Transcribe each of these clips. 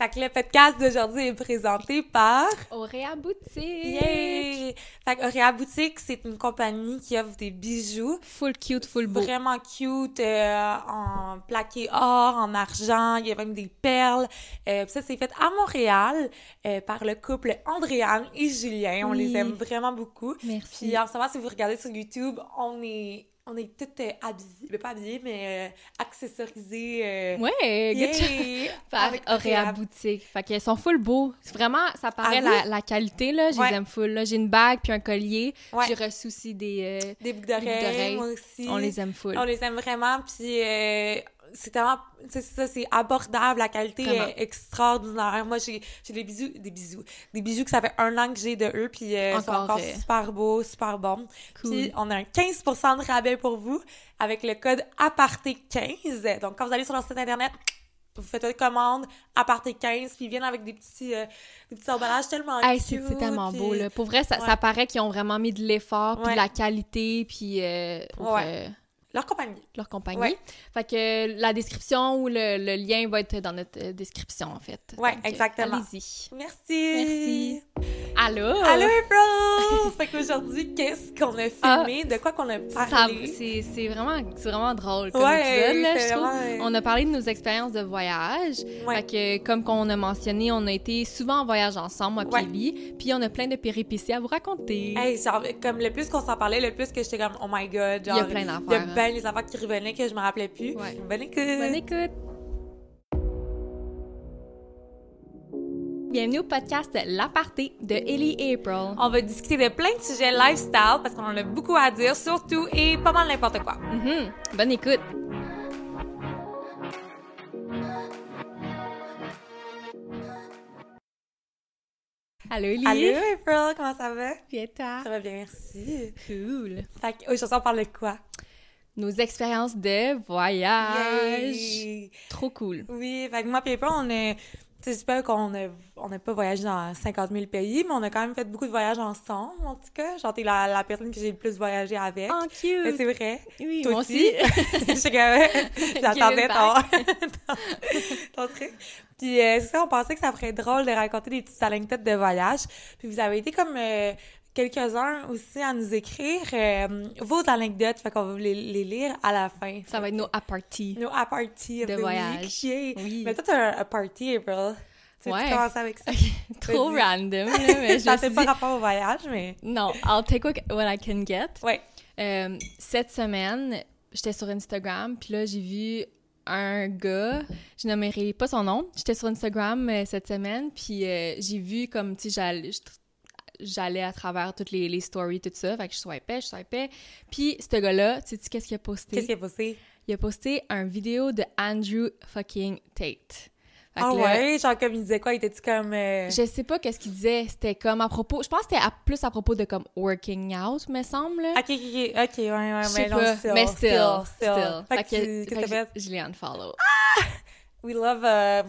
Fait que le podcast d'aujourd'hui est présenté par... Auréa Boutique! Yay! Fait que Auréa Boutique, c'est une compagnie qui offre des bijoux. Full cute, full beau. Vraiment cute, euh, en plaqué or, en argent, il y a même des perles. Euh, ça, c'est fait à Montréal euh, par le couple Andréane et Julien. On Oui. les aime vraiment beaucoup. Merci. Puis en ce moment, si vous regardez sur YouTube, on est... On est toutes euh, habillées, mais pas habillées, mais euh, accessorisées. euh, Ouais, yay! Par Avec Auréa Boutique. Fait qu'elles sont full beaux. C'est Vraiment, ça paraît Ah oui? la, la qualité, là. Je Ouais. les aime full, là. J'ai une bague puis un collier. Ouais. J'ai reçu aussi des... euh, Des boucles d'oreilles, moi aussi. on les aime full. On les aime vraiment, puis c'est tellement, c'est ça, c'est abordable, la qualité Vraiment. est extraordinaire. Moi, j'ai des bijoux, des bijoux, des bijoux que ça fait un an que j'ai de eux, puis euh, sont Encore, euh, super beaux, super bons. Cool. Puis on a un 15% de rabais pour vous avec le code aparté15. Donc quand vous allez sur leur site internet, vous faites une commande aparté15, puis ils viennent avec des petits, euh, des petits emballages tellement Hey, c'est cute, c'est tellement puis- beau, là. Pour vrai, ça, Ouais. ça paraît qu'ils ont vraiment mis de l'effort, puis Ouais. de la qualité, puis euh, pour Ouais. euh, Leur compagnie. leur compagnie. Ouais. Fait que la description ou le, le lien va être dans notre euh, description, en fait. Donc, euh, exactement. Allez-y. Merci! Merci. Allô? Allô, April! fait qu'aujourd'hui, qu'est-ce qu'on a Ah, filmé? de quoi qu'on a parlé? C'est vraiment, vraiment drôle comme Ouais, épisode, là, je trouve. vraiment, On a parlé de nos expériences de voyage. Ouais. Fait que, comme qu'on a mentionné, on a été souvent en voyage ensemble, moi Ellie. Puis on a plein de péripéties à vous raconter. Hey, genre, comme le plus qu'on s'en parlait, le plus que j'étais comme, oh my god. Il y a plein d'affaires. Ben les affaires qui revenaient que je me rappelais plus. Ouais. Bonne écoute! Bonne écoute! Bienvenue au podcast L'Aparté de Ellie et April. On va discuter de plein de sujets lifestyle parce qu'on en a beaucoup à dire, surtout et pas mal n'importe quoi. Mhm. Bonne écoute! Allô, Ellie? Allô, April, comment ça va? Bien, toi? Ça va bien, merci. Cool! Fait qu'aujourd'hui, on parle de quoi? Nos expériences de voyage. Yay! Trop cool. Oui, fait que moi April, on est... Tu sais, pas qu'on a, on n'a pas voyagé dans 50 000 pays, mais on a quand même fait beaucoup de voyages ensemble, en tout cas. Genre, t'es la, la personne que j'ai le plus voyagé avec. Oh, cute! c'est vrai. Oui, Toi moi aussi. aussi. J'attendais ton, ton, truc. Puis euh, c'est ça, on pensait que ça ferait drôle de raconter des petites anecdotes de voyage. Puis vous avez été comme euh, quelques-uns aussi à nous écrire euh, vos anecdotes. Fait qu'on va les, les lire à la fin. Ça va être nos aparties. Nos of De voyage. week. Oui. Mais toi, t'as un, party, April. Tu Ouais. commencer avec ça? Trop Vas-y. random, là, mais je ça fait pas dit- rapport au voyage, mais... Non, I'll take what, what I can get. Ouais. Euh, cette semaine, j'étais sur Instagram, puis là, j'ai vu un gars, je nommerai pas son nom, j'étais sur Instagram euh, cette semaine, puis euh, j'ai vu comme, tu sais, j'allais... à travers toutes les, les stories, tout ça. Fait que je swipais, je swipais. Puis, ce gars-là, tu sais qu'est-ce qu'il a posté? Qu'est-ce qui est passé? Il a posté un vidéo de Andrew fucking Tate. Fait Ah que là, ouais? Genre, comme il disait quoi? Il était-tu comme... euh, Je sais pas qu'est-ce qu'il disait. C'était comme à propos. Je pense que c'était plus à propos de comme working out, me semble. Ok, ok, ok, ouais, ouais, Je mais non, still, mais still, still. still. Fait que que- que fait que je l'ai unfollow. We love a,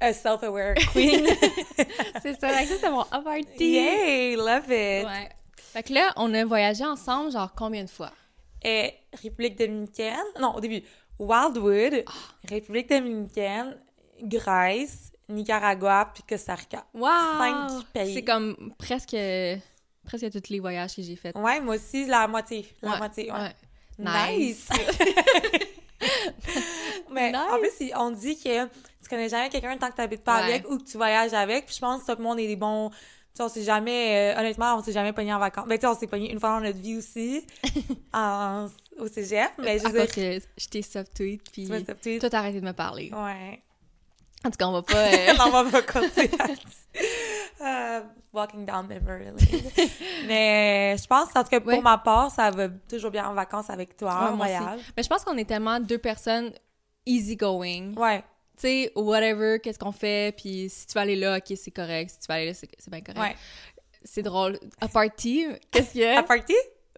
a self-aware queen. c'est ça. Ça, c'était mon aparty. Yay, love it. Ouais. Fait que là, on a voyagé ensemble, genre combien de fois? Et République dominicaine, non, au début, Wildwood, Ah. République dominicaine, Grèce, Nicaragua, puis Costa Rica. Wow! Cinq pays. C'est comme presque, presque tous les voyages que j'ai faits. Ouais, moi aussi, la moitié. La Ouais, moitié, ouais. ouais. Nice! Mais Nice. en plus, on dit que tu connais jamais quelqu'un tant que tu n'habites pas Ouais. avec ou que tu voyages avec. Puis je pense que tout le monde est des bons. Tu sais, on s'est jamais. euh, honnêtement, on s'est jamais pogné en vacances. Ben, tu sais, on s'est pogné une fois dans notre vie aussi en- au cégep. Mais je à dire. que je t'ai subtweet, puis Tu toi, t'as arrêté de me parler. Ouais. En tout cas, on va pas... euh, on va pas continuer. Euh, walking down memory lane. Mais je pense, en tout cas, pour Ouais. ma part, ça va toujours bien en vacances avec toi, Ouais, en voyage. Mais je pense qu'on est tellement deux personnes easygoing. Ouais. Tu sais, whatever, qu'est-ce qu'on fait, puis si tu vas aller là, ok, c'est correct. Si tu vas aller là, c'est bien correct. Ouais. C'est drôle. A party, qu'est-ce qu'il y a? À party?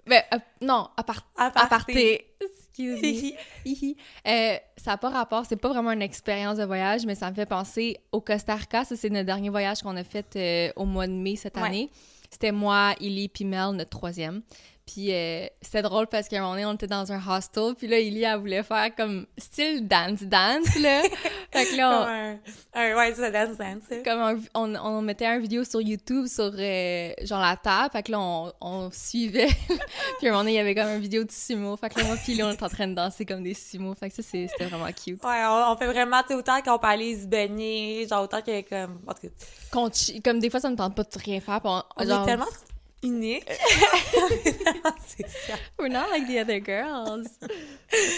Ben, non, à part- party. Excuse me. Euh, ça n'a pas rapport, c'est pas vraiment une expérience de voyage, mais ça me fait penser au Costa Rica. Ça, c'est notre dernier voyage qu'on a fait euh, au mois de mai cette Ouais. année. C'était moi, Illy, puis Mel, notre troisième. Puis euh, c'était drôle parce qu'à un moment donné, on était dans un hostel, puis là, Illy, elle voulait faire comme style dance-dance, là. fait que là, on, un, un- ouais, c'est dance dance. ça. comme un- on, on mettait un vidéo sur YouTube sur euh, genre la table, fait que là on, on suivait. puis à un moment donné, il y avait comme une vidéo de sumo, fait que là moi puis là on était en train de danser comme des sumo, fait que ça c'était vraiment cute. Ouais, on, on fait vraiment, tu autant qu'on peut aller se baigner, genre autant que comme. En tout cas, comme des fois ça me tente pas de rien faire, puis on, on genre est tellement unique. c'est ça. we're not like the other girls.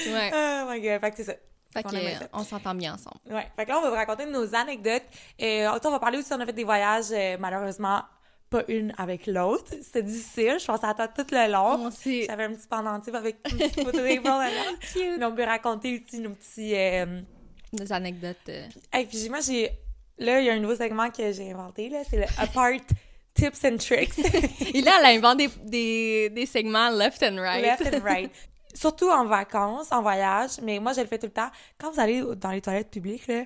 ouais. Oh my god, fait que c'est ça. Fait On que aimait ça. euh, on s'entend bien ensemble. Ouais. Fait que là, on va vous raconter nos anecdotes. Et on va parler aussi, on a fait des voyages, euh, malheureusement, pas une avec l'autre. C'était difficile. Je pensais à toi tout le long. On s'est J'avais un petit pendentif avec une petite photo des cute. Mais on peut raconter aussi nos petits. Euh... Des anecdotes. euh, Et puis moi, j'ai. Là, il y a un nouveau segment que j'ai inventé, là. C'est le Apart Tips and Tricks. Et là, elle a inventé des, des, des segments left and right. Left and right. Surtout en vacances, en voyage, mais moi, je le fais tout le temps. Quand vous allez dans les toilettes publiques, là,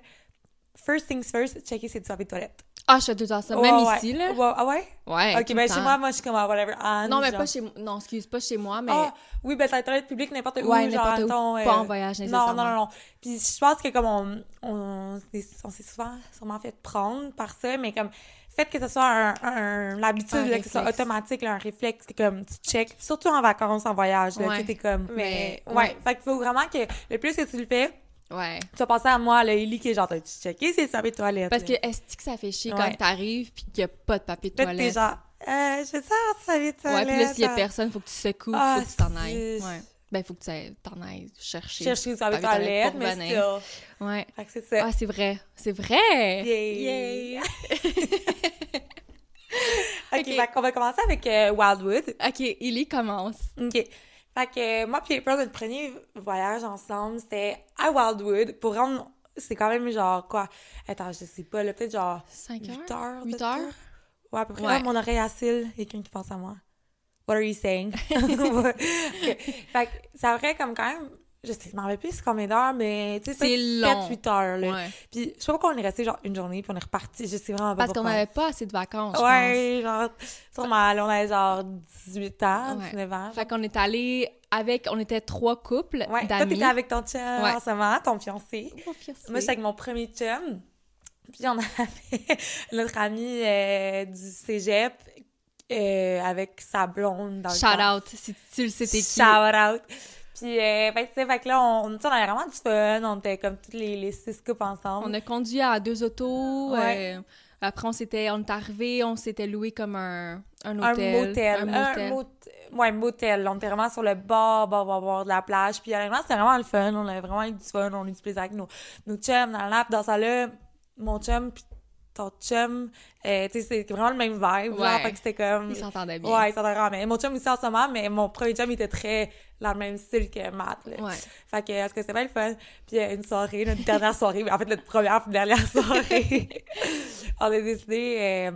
first things first, checker si tu as des toilettes. Ah, je fais tout le temps ça. Même ouais. ici, là. Ouais, ah ouais? Ouais. ok, ben chez moi, moi, je suis comme, ah, whatever. Anne, Non, mais genre. pas chez moi. Non, excuse, pas chez moi, mais. Ah, oui, ben, dans les toilettes publiques, n'importe où. Ouais, n'importe où. mettons, Pas euh, en voyage, Non, nécessairement. non, non, non. Puis je pense que comme on, on, s'est- on s'est souvent, sûrement fait prendre par ça, mais comme, faites que ce soit un, un- l'habitude, que ce soit automatique, là, un réflexe, que comme tu check, surtout en vacances, en voyage, là, Ouais. tu sais, t'es comme, mais, Mais, ouais. ouais. Fait qu'il faut vraiment que le plus que tu le fais, Ouais. tu vas penser à moi, là, Ellie, qui est genre, tu checké si tu as des toilettes. Parce que est-ce que ça fait chier Ouais. quand t'arrives puis qu'il y a pas de papier de t'es toilette? genre, euh, je sais si ça des Ouais, puis là, s'il y a personne, faut que tu secoues, Ah, faut que tu t'en ailles. c'est- Ouais. Ben, faut que tu t'en ailles chercher. chercher toilette toilettes, pour mais venir. still. Ouais. Fait que c'est ça. Ah, c'est vrai. C'est vrai! Yay! Yay! OK, fait qu'on va commencer avec euh, Wildwood. OK, Illy commence. OK. Fait que euh, moi puis April, notre premier voyage ensemble, c'était à Wildwood pour rendre... C'est quand même genre quoi? Attends, je sais pas, là, peut-être genre 5 heures? 8 heures. 8 peut-être? heures? Ouais, à peu près. Ouais. Ah, mon oreille à cils, il quelqu'un qui pense à moi. What are you saying? Ouais. Ok. Fait que ça vrai comme quand même... Je sais, je m'en rappelle plus combien d'heures, mais tu sais, C'est long. 7-8 heures, là. Ouais. Puis je sais pas pourquoi on est resté genre une journée, puis on est reparti. Je sais vraiment pas Parce qu'on n'avait pas assez de vacances, je Ouais, genre, sûrement, là, on avait genre 18 ans, Ouais. 19 ans. Fait qu'on est allé avec... On était trois couples Ouais, toi, d'amis. t'étais avec ton chum Ouais. en ce moment, ton fiancé. Oh, fiancé. Moi, j'étais avec mon premier chum. Puis on avait notre ami euh, du cégep euh, avec sa blonde dans le Shout out, si tu le sais, t'es qui. Shout out. Puis, euh, fait fait que là, on, on avait vraiment du fun. On était comme toutes les, les six couples ensemble. On a conduit à deux autos. Ouais. euh, après, on s'était, on est arrivé, on s'était loué comme un, un un hôtel. motel. Un Un motel. mot- ouais, motel. On était vraiment sur le bord, bord, bord, bord de la plage. Puis honnêtement, c'était vraiment le fun. On avait vraiment eu du fun. On a eu du plaisir avec nos, nos chums dans la lap. Dans ça là, mon chum puis ton chum, euh, tu sais, c'était vraiment le même vibe. Genre, Ouais. fait que c'était comme... Ils s'entendaient bien. Ouais, ils s'entendaient vraiment bien. Mon chum aussi en ce moment, mais mon premier chum, il était très dans le même style que Matt. Là. Ouais. Fait que, tout cas, c'était bien le fun. Puis euh, une soirée, notre dernière soirée, mais en fait, notre première puis dernière soirée, on a décidé, euh,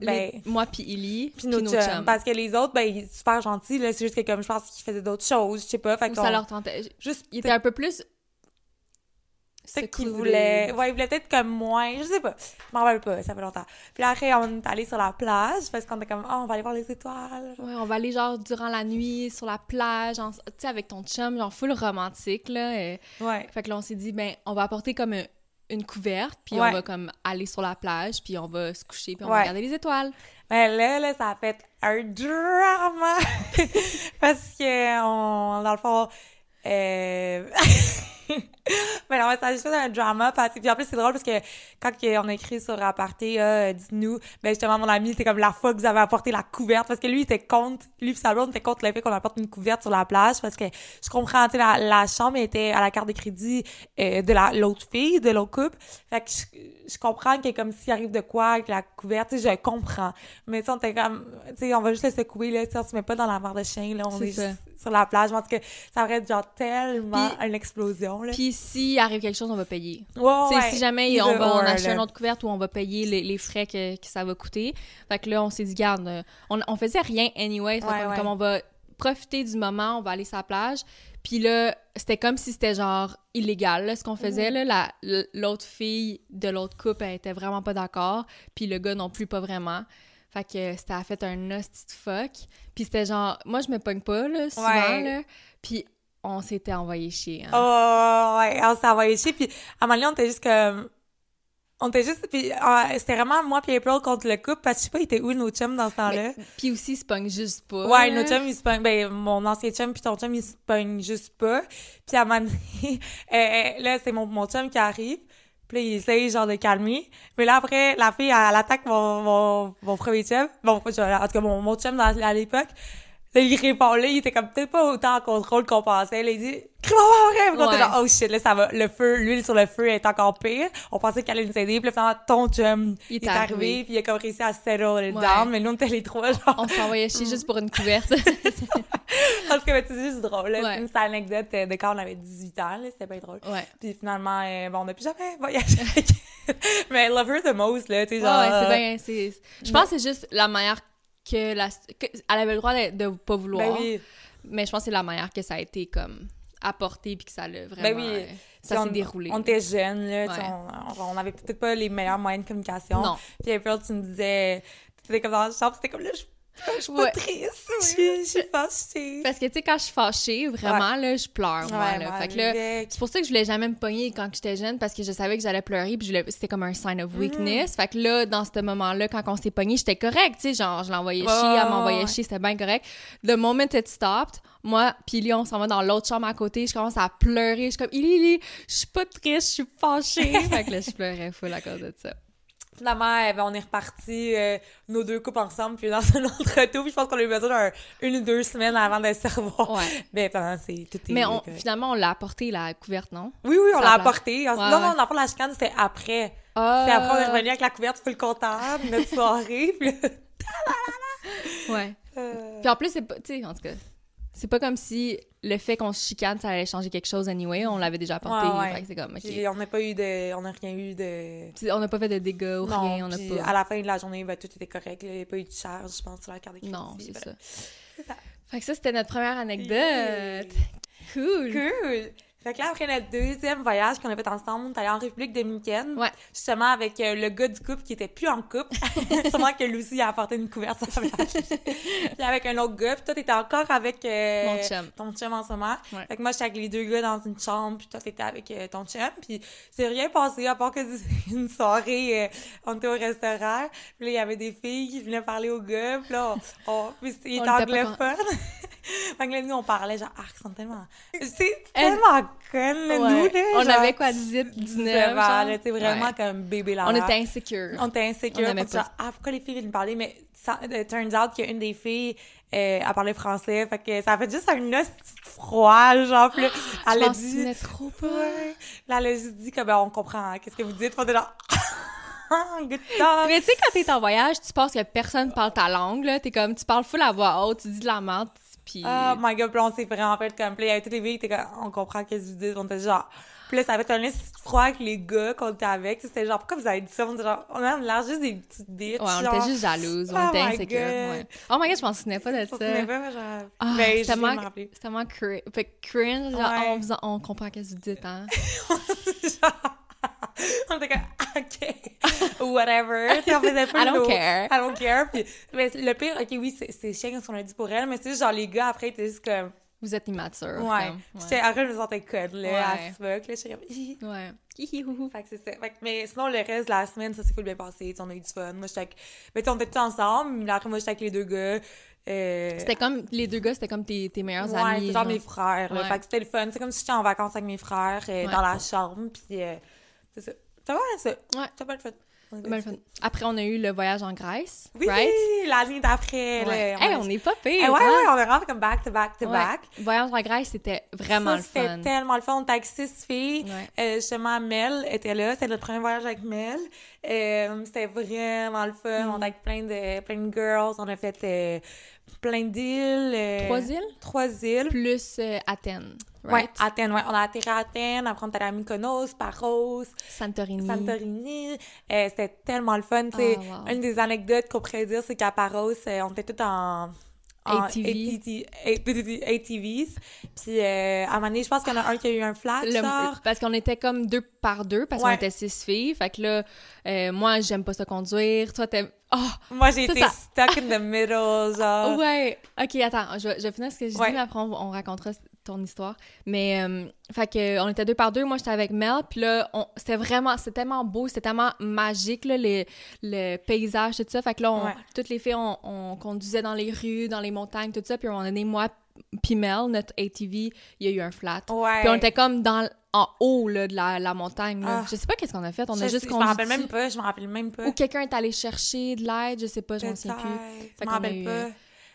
ben... Les- moi puis Illy, Puis nos chums. Parce que les autres, ben, ils sont super gentils, là. C'est juste que, comme, je pense qu'ils faisaient d'autres choses, je sais pas. Fait Ou ça leur tentait. Juste, Ils étaient un peu plus... qu'ils secluded. voulaient... Ouais, ils voulaient peut-être comme moins, je sais pas. Je m'en rappelle pas, ça fait longtemps. Puis après, on est allé sur la plage, parce qu'on était comme, oh, on va aller voir les étoiles. Ouais, on va aller genre durant la nuit sur la plage, tu sais, avec ton chum, genre full romantique, là. et- Ouais. Fait que là, on s'est dit, ben, on va apporter comme un- une couverte, puis Ouais. on va comme aller sur la plage, puis on va se coucher, puis on Ouais. va regarder les étoiles. Mais là, là, ça a fait un drama. Parce que, on, dans le fond, euh... mais non, ça a juste fait un drama. Parce... Puis en plus, c'est drôle parce que quand on a écrit sur Aparté, euh, dites-nous, ben justement, mon ami, c'était comme la fois que vous avez apporté la couverte. Parce que lui, il était contre, lui sa blonde était contre le fait qu'on apporte une couverte sur la plage. Parce que je comprends, tu sais, la, la chambre était à la carte de crédit euh, de la l'autre fille, de l'autre couple. Fait que je, je comprends que comme s'il arrive de quoi avec la couverte, je comprends. Mais tu sais, on était comme, tu sais, on va juste le secouer, là, tu sais, on se met pas dans la mare de chien, là, on C'est est, ça. juste sur la plage. Tout cas, ça aurait être genre tellement Puis- une explosion, là. Puis s'il arrive quelque chose, on va payer. Ouais. si jamais on va en acheter une autre couverte ou on va payer les, les frais que, que ça va coûter. Fait que là, on s'est dit, garde, on, on faisait rien anyway. Fait Ouais, qu'on- ouais. comme on va profiter du moment, on va aller sur la plage. Puis là, c'était comme si c'était genre illégal, là, ce qu'on faisait. Mhm. là. La- L'autre fille de l'autre couple, elle était vraiment pas d'accord. Puis le gars non plus, pas vraiment. Fait que c'était a fait un hostie de fuck. Puis c'était genre, moi je me pogne pas, là, souvent, Ouais. là. Puis on s'était envoyé chier. Hein. Oh, ouais, on s'est envoyé chier. Puis à un moment donné, on était juste comme. On était juste. Puis euh, c'était vraiment moi puis April contre le couple parce que je sais pas, il était où nos chums dans ce temps-là? Puis aussi, se pogne juste pas. Ouais, nos chums, ils se pognent. Ben, mon ancien chum puis ton chum, ils se pognent juste pas. Puis à un moment donné, euh, là, c'est mon, mon chum qui arrive. Puis là, il essaye, genre, de calmer. Mais là, après, la fille, elle, elle attaque mon, mon, mon premier chum. Bon, en tout cas, mon, mon chum dans- à l'époque. Là, il répond, là, il était comme peut-être pas autant en contrôle qu'on pensait. Là, il dit, crie-moi pas vrai! Puis là, on était Ouais. genre, oh shit, là, ça va. Le feu, l'huile sur le feu est encore pire. On pensait qu'elle allait nous aider. Puis là, finalement, ton chum, Il est arrivé. arrivé. Puis il a comme réussi à settle it Ouais. down. Mais nous, on était les trois, genre. On s'envoyait chier juste pour une couverte. Cas, mais c'est juste drôle. là. Ouais. C'est une anecdote euh, de quand on avait 18 ans. là. C'était pas drôle. Puis finalement, euh, bon, on n'a plus jamais voyagé avec Mais Love Her the Most, là, tu sais, genre... ouais, c'est euh, bien. c'est- Je pense que c'est juste la manière que la. que- elle avait le droit de, de pas vouloir. Ben oui. Mais je pense que c'est la manière que ça a été comme apporté puis que ça l'a vraiment. Ben oui. euh, ça s'est déroulé. On était jeunes, là, Ouais. on, on, avait peut-être pas les meilleurs moyens de communication. Non. Puis April, tu me disais... Tu étais comme dans la chambre, c'était comme là, je je suis pas triste, je suis- je suis fâchée. Parce que, tu sais, quand je suis fâchée, vraiment, là, je pleure, moi, Ouais, là. moi, Fait que là, avec- c'est pour ça que je voulais jamais me pogner quand j'étais jeune, parce que je savais que j'allais pleurer, puis c'était comme un sign Mm-hmm. of weakness. Fait que là, dans ce moment-là, quand on s'est pogné, j'étais correct, tu sais, genre, je l'envoyais Ouais, chier, elle m'envoyait chier, c'était bien correct. The moment it stopped, moi, puis Lyon, on s'en va dans l'autre chambre à côté, je commence à pleurer, je suis comme, Ili, je suis pas triste, je suis fâchée. fait que là, je pleurais full à cause de ça. Finalement, eh ben, on est repartis, euh, nos deux couples ensemble, puis dans un autre auto, puis je pense qu'on a eu besoin d'un une ou deux semaines avant de se revoir. Ouais. Ben, pendant, c'est tout est Mais on, finalement, on l'a apporté, la couverte, non? Oui, oui, on l'a apporté. non, Ouais, non, dans le fond, la chicane, c'était après. Ah! Puis après, on est revenu avec la couverte full contente, notre soirée, puis Ouais. euh, Puis en plus, c'est pas, tu sais, en tout cas, c'est pas comme si le fait qu'on se chicane, ça allait changer quelque chose anyway. On l'avait déjà apporté. Ouais, ouais. C'est comme, puis on n'a pas eu de... On n'a rien eu de... On n'a pas fait de dégâts ou Non, rien, on puis pas. à la fin de la journée, ben, tout était correct. Il n'y a pas eu de charge, je pense, sur la carte de crédit. Non, c'est Ben, ça. ça. Fait que ça, c'était notre première anecdote. Yeah. Cool. Cool! Fait que là, après notre deuxième voyage qu'on a fait ensemble, allé en République dominicaine. Ouais. Justement, avec euh, le gars du couple qui était plus en couple. Sûrement que Lucie a apporté une à sa place. Puis avec un autre gars. Puis toi, t'étais encore avec... euh, Mon chum. Ton chum en ce moment. Ouais. Fait que moi, j'étais avec les deux gars dans une chambre. Puis toi, t'étais avec euh, ton chum. Puis c'est rien passé à part que une soirée, euh, on était au restaurant. Puis là, il y avait des filles qui venaient parler aux gars. Puis là, on... on- puis il était anglophone. fait que là, nous, on parlait genre, ah, ils sont tellement... C'est tellement connes, là, Ouais. nous, là. on genre, avait quoi, 18, 19? 19 ans, t'sais, vraiment Ouais. comme bébé là On était insécures. on était insécure. On était genre, ah, pourquoi les filles viennent me parler? Mais ça, it turns out qu'il y a une des filles, euh, elle parlait français. Fait que ça a fait juste un os froid, genre. Puis là, Je elle a dit. trop pas. Ouais. Là, elle a juste dit que, ben, on comprend, hein, qu'est-ce que vous dites? Était genre, ah, good. Mais tu sais, quand t'es en voyage, tu penses que personne parle ta langue, là. T'es comme, tu parles full à voix haute, tu dis de la merde, puis... Oh my god, puis on s'est vraiment fait comme, puis là, il y avait toutes les filles, comme, on comprend qu'est-ce que vous dites. On était genre, puis là, ça avait un os froid avec les gars qu'on était avec. C'était genre, pourquoi vous avez dit ça? On était genre, on a l'air juste des petites bitches. Ouais, on genre. était juste jalouses, on Oh était insécures. Ouais. Oh my god, je m'en souvenais pas de Je ça. me souvenais pas, mais genre, ben, c'est je tellement, tellement fait cringe, genre, Ouais. on comprend qu'est-ce que vous dites, hein. on était comme, ok, whatever. Tu sais, on faisait pas I don't care. I don't care. Puis, mais le pire, ok, oui, c'est chiant qu'on a dit pour elle, mais c'est juste genre les gars après étaient juste comme, Vous êtes immature. ouais. comme, J'étais, après, je me sentais conne, là, Ouais. as fuck, là. J'étais comme. Ouais. Fait que c'est ça. Fait que- mais sinon, le reste de la semaine, ça s'est full bien passé. Tu sais, on a eu du fun. Moi, j'étais avec, sais, on était tous ensemble. Mais après, moi, j'étais avec les deux gars. Euh, C'était comme, les deux gars, c'était comme tes, tes meilleurs Ouais, amis. c'est genre mes frères. là. Ouais. Fait que c'était le fun. C'est comme si j'étais en vacances avec mes frères euh, Ouais. dans la chambre. Puis, euh, c'est ça. Ça va, ça? Ouais. Ça va le fun. Le fun. Après, on a eu le voyage en Grèce, Oui, right? l'année d'après. Ouais. Hey, on est pas pire, Eh ouais, ouais, hein? on est vraiment comme back to back to Ouais. back. Voyage en Grèce, c'était vraiment ça, le c'était fun. tellement le fun. On était avec six filles. Ouais. Euh, justement, Mel était là. C'était notre premier voyage avec Mel. Euh, c'était vraiment le fun. Mm. On était avec plein de, plein de girls. On a fait euh, plein d'îles. euh, Trois îles? Trois îles. Plus euh, Athènes, Ouais, right? Athènes, ouais. On a atterri à Athènes. Après, on est allé à Mykonos, Paros, Santorini. Santorini. Euh, c'était tellement le fun. tu sais. Ah, wow. Une des anecdotes qu'on pourrait dire, c'est qu'à Paros, on était tous en, en ATV. ATV, ATVs. Puis euh, à un moment donné, je pense qu'il y en a un qui a eu un flat, Le- genre. parce qu'on était comme deux par deux, parce qu'on Ouais. était six filles. Fait que là, moi, j'aime pas ça conduire. Toi, t'aimes... Oh! Moi, j'ai été ça- stuck in the middle, genre. Ouais! OK, attends, je, je finir ce que je Ouais. dis, mais après, on, on racontera ton histoire. Mais, euh, fait que, on était deux par deux. Moi, j'étais avec Mel. Puis là, c'était vraiment... C'était tellement beau, c'était tellement magique, là, les- le paysage, tout ça. Fait que là, on- Ouais. toutes les filles, on, on conduisait dans les rues, dans les montagnes, tout ça. Puis à un moment donné, moi, puis Mel, notre ATV, il y a eu un flat. Ouais. Puis on était comme dans, en haut là, de la, la montagne. là. Ah. Je sais pas qu'est-ce qu'on a fait. On je, a juste sais- je me rappelle même pas, je me rappelle même pas. Ou quelqu'un est allé chercher de l'aide, je sais pas, je m'en souviens plus. Fait Je me rappelle eu, pas. euh,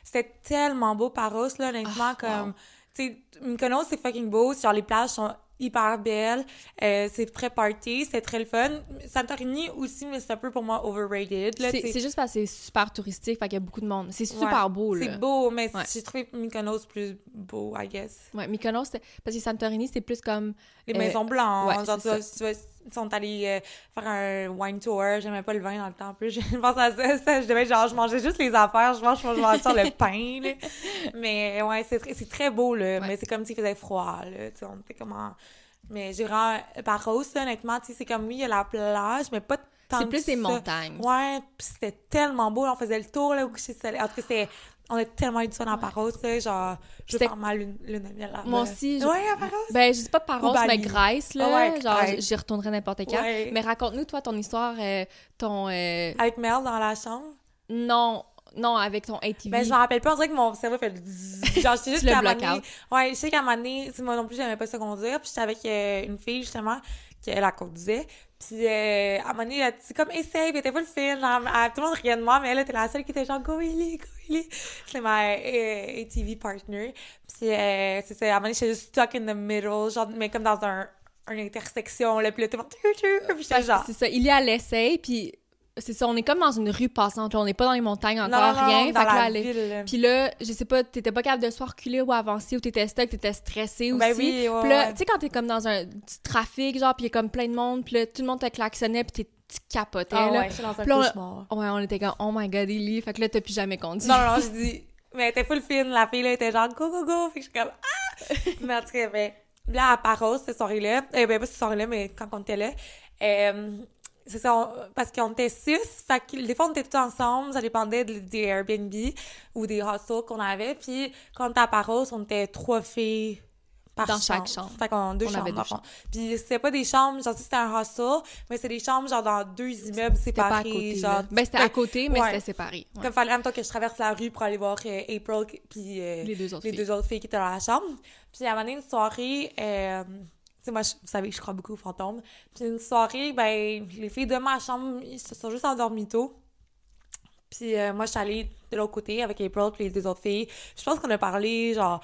C'était tellement beau Paros, là, honnêtement, Ah, comme... wow. Tu sais, Mykonos, c'est fucking beau. Genre, les plages sont hyper belles. Euh, c'est très party, c'est très le fun. Santorini aussi, mais c'est un peu pour moi overrated, C'est juste parce que c'est super touristique, fait qu'il y a beaucoup de monde. C'est super Ouais. beau, là. C'est beau, mais Ouais. j'ai trouvé Mykonos plus beau, I guess. Ouais, Mykonos, parce que Santorini, c'est plus comme... Les Euh, maisons blanches, ouais, genre, c'est tu vois, tu vois, ils sont allés euh, faire un wine tour. J'aimais pas le vin dans le temps en plus. Je pense à ça, ça, je devais, genre, je mangeais juste les affaires. Je mange, je mange, je mange sur le pain, là. Mais ouais, c'est très, c'est très beau, là. Ouais. Mais c'est comme s'il faisait froid, là. Tu sais, on était comme en... Mais j'ai vraiment... Paros, là, honnêtement, tu sais, c'est comme, oui, il y a la plage, mais pas tant C'est plus des ça. montagnes. Ouais, puis c'était tellement beau. On faisait le tour, là, au coucher de soleil. En tout cas, c'était... On a tellement eu du fun à Paros, là. Genre, je veux C'était- faire ma lune, lune de miel là Moi aussi, je- Ouais, à Paros. Ben, je sais pas Paros, mais. Grèce, là. Ouais, genre, j'y retournerai n'importe quand. Ouais. Mais raconte-nous, toi, ton histoire, euh, ton... euh, Avec Mel dans la chambre? Non, non, avec ton ATV. Ben, je m'en rappelle pas, on dirait que mon cerveau fait le. Genre, je sais juste qu'à un moment donné-. Ouais, je sais qu'à un moment donné, moi non plus, j'aimais pas ça conduire. Puis j'étais avec euh, une fille, justement, qui, elle, la conduisait. Puis, euh, à un moment donné, elle dit comme, essaye, puis elle était pas le film. Tout le monde riait de moi, mais elle était la seule qui était genre, go Ellie, go Ellie. C'est ma euh, ATV partner. Puis, euh, c'est ça, à un moment donné, j'étais juste stuck in the middle, genre, mais comme dans un, une intersection, là, puis là, tout le monde, tu, tu, puis j'étais genre, C'est ça, il y a l'essai, puis c'est ça, on est comme dans une rue passante, là, on n'est pas dans les montagnes encore, non, non, non, rien. dans fait que là, ville. Puis là, je sais pas, t'étais pas capable de soit reculer ou avancer, ou t'étais stuck, t'étais stressé aussi. Ben oui, ouais, Puis là, ouais. tu sais, quand t'es comme dans un du trafic, genre, puis il y a comme plein de monde, puis là, tout le monde te klaxonnait, puis t'es- tu capotais, Ah là. ouais, dans un là, on-. Ouais, on était comme, oh my god, Ellie. Fait que là, t'as plus jamais conduit. Non, non, non, je dis. Mais était full fine, la fille, là, était genre go, go, go. Fait que je suis comme ah! mais en tout cas, ben, là, à Paros, cette soirée-là, eh ben, pas cette soirée-là, mais quand on était là, euh, c'est ça, on- parce qu'on était six, fait que des fois, on était tous ensemble, ça dépendait de- des Airbnb ou des hostels qu'on avait, puis quand on était à Paros, on était trois filles par Dans chaque chambre. Fait qu'on deux On chambres, avait deux fond. Puis c'était pas des chambres, genre, si c'était un hostel, mais c'est des chambres, genre, dans deux immeubles pas à séparés, côté. genre. Ben, c'était à Ben, côté, mais ouais. c'était séparé. Ouais. comme fallait en même temps que je traverse la rue pour aller voir euh, April puis euh, Les deux autres les filles. deux autres filles qui étaient dans la chambre. Puis à un moment donné, une soirée, euh, sais, moi, je- vous savez, je crois beaucoup aux fantômes. Puis une soirée, ben, les filles de ma chambre, ils se sont juste endormies tôt. Puis euh, moi, je suis allée de l'autre côté avec April puis les deux autres filles. Je pense qu'on a parlé, genre,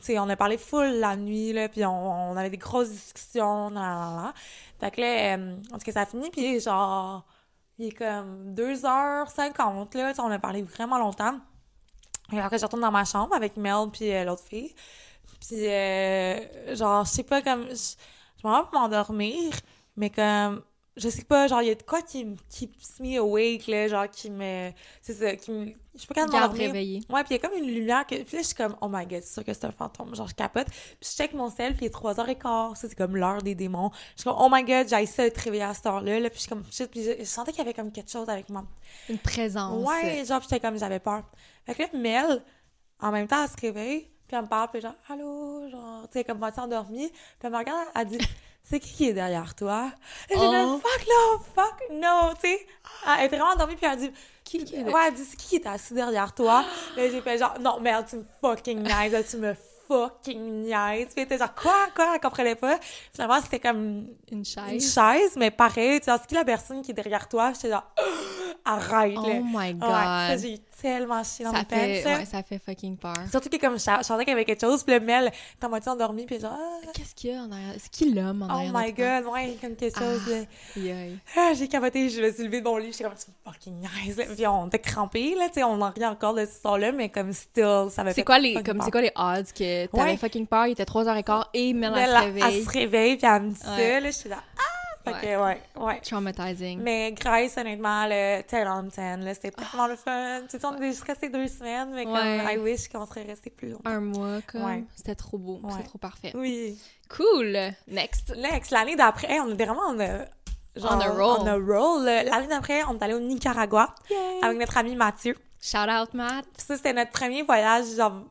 tu sais, on a parlé full la nuit, là, puis on, avait des grosses discussions, là, là, là. Fait que là, euh, en tout cas, ça a fini, puis genre, il est comme 2h50, là, on a parlé vraiment longtemps. Et après, je retourne dans ma chambre avec Mel puis euh, l'autre fille. Puis, euh, genre, je sais pas, comme, je, m'en vais pour m'endormir, mais comme, je sais pas, genre, il y a de quoi qui me keeps me awake, là, genre, qui me, c'est ça, qui me, je suis pas de Garde réveillée. Ouais, puis il y a comme une lumière que. Puis là, je suis comme, oh my god, c'est sûr que c'est un fantôme. Genre, je capote. Puis je check mon sel, puis il est 3h15. Ça, c'est comme l'heure des démons. Je suis comme, oh my god, j'ai ça de te réveiller à cette heure-là. Là. Puis je suis comme, shit. Puis je, je sentais qu'il y avait comme quelque chose avec moi. Une présence. Ouais, genre, j'étais comme, j'avais peur. Fait que là, Mel, en même temps, elle se réveille, puis elle me parle, puis genre, allô, genre, tu sais, comme moitié endormie. Puis elle me regarde, elle dit, c'est qui qui est derrière toi? Et j'ai Oh. dit, fuck no, fuck no, tu sais. Elle était vraiment endormie, puis elle dit, Qui qui est- Ouais, elle dit, c'est qui qui est assis derrière toi? Là, j'ai fait genre, non, merde, tu me fucking niaises, tu me fucking niaises. Puis elle était genre, quoi, quoi, elle comprenait pas. Finalement, c'était comme Une une chaise. chaise, mais pareil, tu sais, c'est qui la personne qui est derrière toi? J'étais genre, arrête, Oh my god. Ouais, ça, j'ai tellement chié dans ça, mes fait, pants, ça. ouais, ça fait fucking peur. Surtout que comme je sentais qu'il y avait quelque chose, puis le Mel, t'as moitié endormi, puis genre, ah, Qu'est-ce qu'il y a en arrière? C'est qui l'homme en oh arrière? my de toi? god, ouais, comme quelque chose. Ah, j'ai capoté, je me suis levée de mon lit, j'étais comme, me fucking nice, là. Puis on était crampés, là, tu sais, on en rit encore de ce son-là, mais comme still, ça m'a fait C'est quoi les comme c'est quoi les odds que t'avais Ouais. fucking peur, il était 3h15 et Mel elle là, se réveille. elle se réveille, puis elle me dit ça, là, je suis là, ah! Fait que, ouais, ouais. Traumatizing. Mais Grace, honnêtement, le 10 on 10, là, c'était tellement le fun. Tu sais, on est juste resté deux semaines, mais comme. I wish qu'on serait resté plus longtemps. Un mois, comme. Ouais. C'était trop beau. Ouais. C'était trop parfait. Oui. Cool! Next. L'ex, l'année d'après, on était vraiment en a, genre, On a roll. on a roll. L'année d'après, on est allé au Nicaragua avec notre ami Mathieu. Shout out, Matt. Puis ça, c'était notre premier voyage, genre...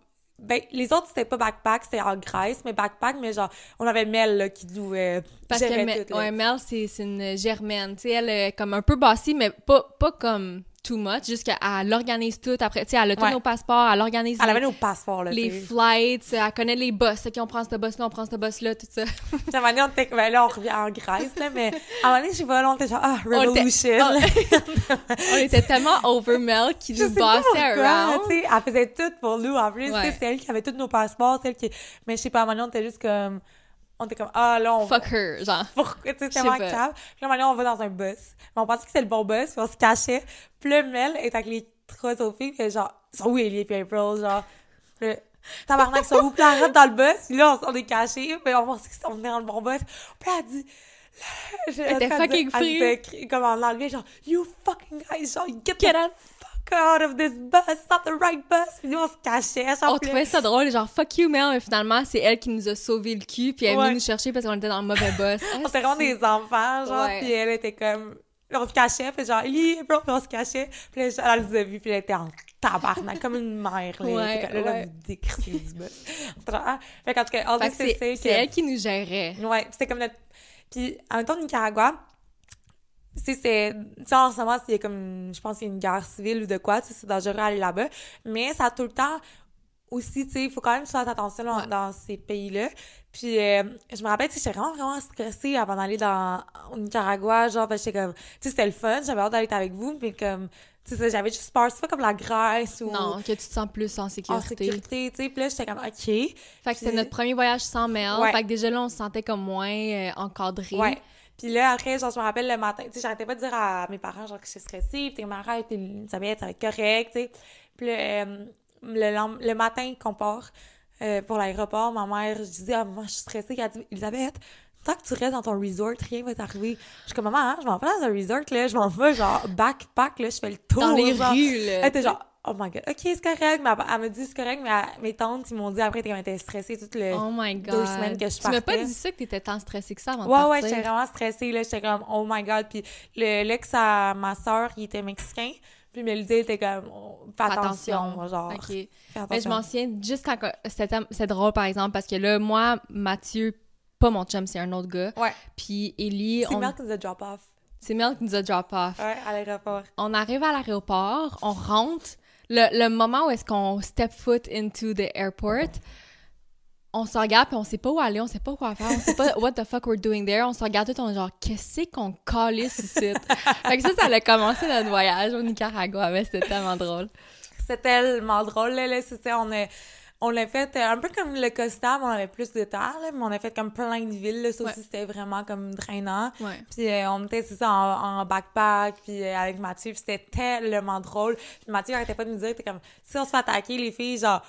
Ben, les autres, c'était pas backpack, c'était en Grèce, mais backpack, mais genre, on avait Mel, là, qui nous euh, Parce que Mel, ouais, Mel, c'est une germaine. Tu sais, elle est comme un peu bossy, mais pas, pas comme too much. Juste qu'elle l'organise tout. Après, tu sais, elle a tous Ouais. nos passeports, elle organise Elle les, avait nos passeports, là, les flights, elle connaît les boss. OK, on prend ce boss-là, on prend ce boss-là, tout ça. Moment donné, on était... Ben là, on revient en Grèce, là, mais à un moment donné, je sais pas, là, on était genre, ah, était- Revolution. on était tellement over Mel qui nous bossait around. tu sais, elle faisait tout pour nous, en plus, Ouais. c'est elle qui avait tous nos passeports, c'est elle qui... Mais je sais pas, à un moment donné, on était juste comme... On était comme, ah, là, on... Fuck her, genre. Pourquoi, tu sais, Je tellement grave. Puis là, on va dans un bus. Mais on pensait que c'était le bon bus, puis on se cachait. Puis là, Mel est avec les trois autres filles, puis genre, sont où Ellie et April, genre? Là, tabarnak, sont où? Puis là, rentre dans le bus, puis là, on, on est cachés, puis on pensait qu'on venait dans le bon bus. Puis là, elle dit... Elle était fucking free. Elle comme en anglais, genre, you fucking guys, genre, get, Get the out. fuck out of this bus, it's not the right bus. Puis nous, on se cachait, genre, On trouvait ça drôle, genre fuck you Mel, mais finalement c'est elle qui nous a sauvé le cul, puis elle est Ouais. venue nous chercher parce qu'on était dans le mauvais boss. On était vraiment des enfants, genre, Ouais. puis elle était comme... On se cachait, puis genre, Ellie, bro, puis on se cachait. Puis là, elle nous a vus, puis elle était en tabarnak, comme une mère, là. Ouais, Elle là, ouais. vous du genre, ah. Fait qu'en tout cas, all Fait this que to c'est c'est elle qui nous gérait. Ouais, c'était comme notre... Puis, en même temps, Nicaragua, tu sais, c'est... Tu sais, en ce moment, a comme... Je pense qu'il y a une guerre civile ou de quoi, tu sais, c'est dangereux d'aller là-bas. Mais ça a tout le temps... Aussi, tu sais, il faut quand même faire attention Ouais. dans ces pays-là. Puis, euh, je me rappelle, tu sais, j'étais vraiment, vraiment stressée avant d'aller dans... au Nicaragua. Genre, parce que j'étais comme... Tu sais, c'était le fun, j'avais hâte d'aller avec vous, mais comme... Tu sais, j'avais juste peur. C'est pas comme la Grèce ou... Non, que tu te sens plus en En sécurité. sécurité, tu sais. Puis là, j'étais comme, OK. Fait que c'était notre premier voyage sans Mel. Ouais. Fait que déjà là, on se sentait comme moins euh, encadré. Ouais. Puis là, après, genre, je me rappelle le matin, tu sais, j'arrêtais pas de dire à mes parents, genre, que j'étais stressée, puis ma mère était, ça va être, ça va être correct, tu sais. Puis euh, le, le matin qu'on part euh, pour l'aéroport, ma mère, je disais, ah, maman, je suis stressée, elle dit, Elisabeth, tant que tu restes dans ton resort, rien va t'arriver. Je suis comme, maman, hein, je m'en vais dans un resort, là, je m'en vais, genre, backpack, là, je fais le tour. Dans les genre. rues, là. Elle était genre, oh my god, ok, c'est correct, mais elle, elle me dit, c'est correct, mais elle- mes tantes, ils m'ont dit après, qu'elle était stressée toute le. Oh my god. deux semaines que je Tu m'as pas partais. dit ça que t'étais tant stressée que ça avant de Ouais, ouais, partir. j'étais vraiment stressée, là. J'étais comme, oh my god. Puis le, l'ex à ma soeur, il était mexicain. Puis Mélodie était comme, oh, fais attention, genre. OK. Fais Mais je attention. m'en souviens juste quand c'était c'est drôle par exemple parce que là moi Mathieu pas mon chum c'est un autre gars Ouais. puis Ellie C'est on... Mel qui nous a drop off. c'est Mel qui nous a drop off Ouais, à l'aéroport. on arrive à l'aéroport on rentre le, le moment où est-ce qu'on step foot into the airport on se regarde puis on sait pas où aller on sait pas quoi faire on sait pas what the fuck we're doing there on se regarde tout on est genre qu'est-ce qu'on calisse ici? Fait que ça ça a commencé notre voyage au Nicaragua mais c'était tellement drôle C'était tellement drôle, là. là, c'était, on a, on l'a fait euh, un peu comme le Costa, mais on avait plus de terre, là, mais on a fait comme plein de villes, là. Ça Ouais. aussi, c'était vraiment comme drainant. ouais Puis euh, on était, ça, en, en backpack, puis euh, avec Mathieu, puis c'était tellement drôle. Puis Mathieu arrêtait pas de nous dire, t'es comme, si on se fait attaquer, les filles, genre,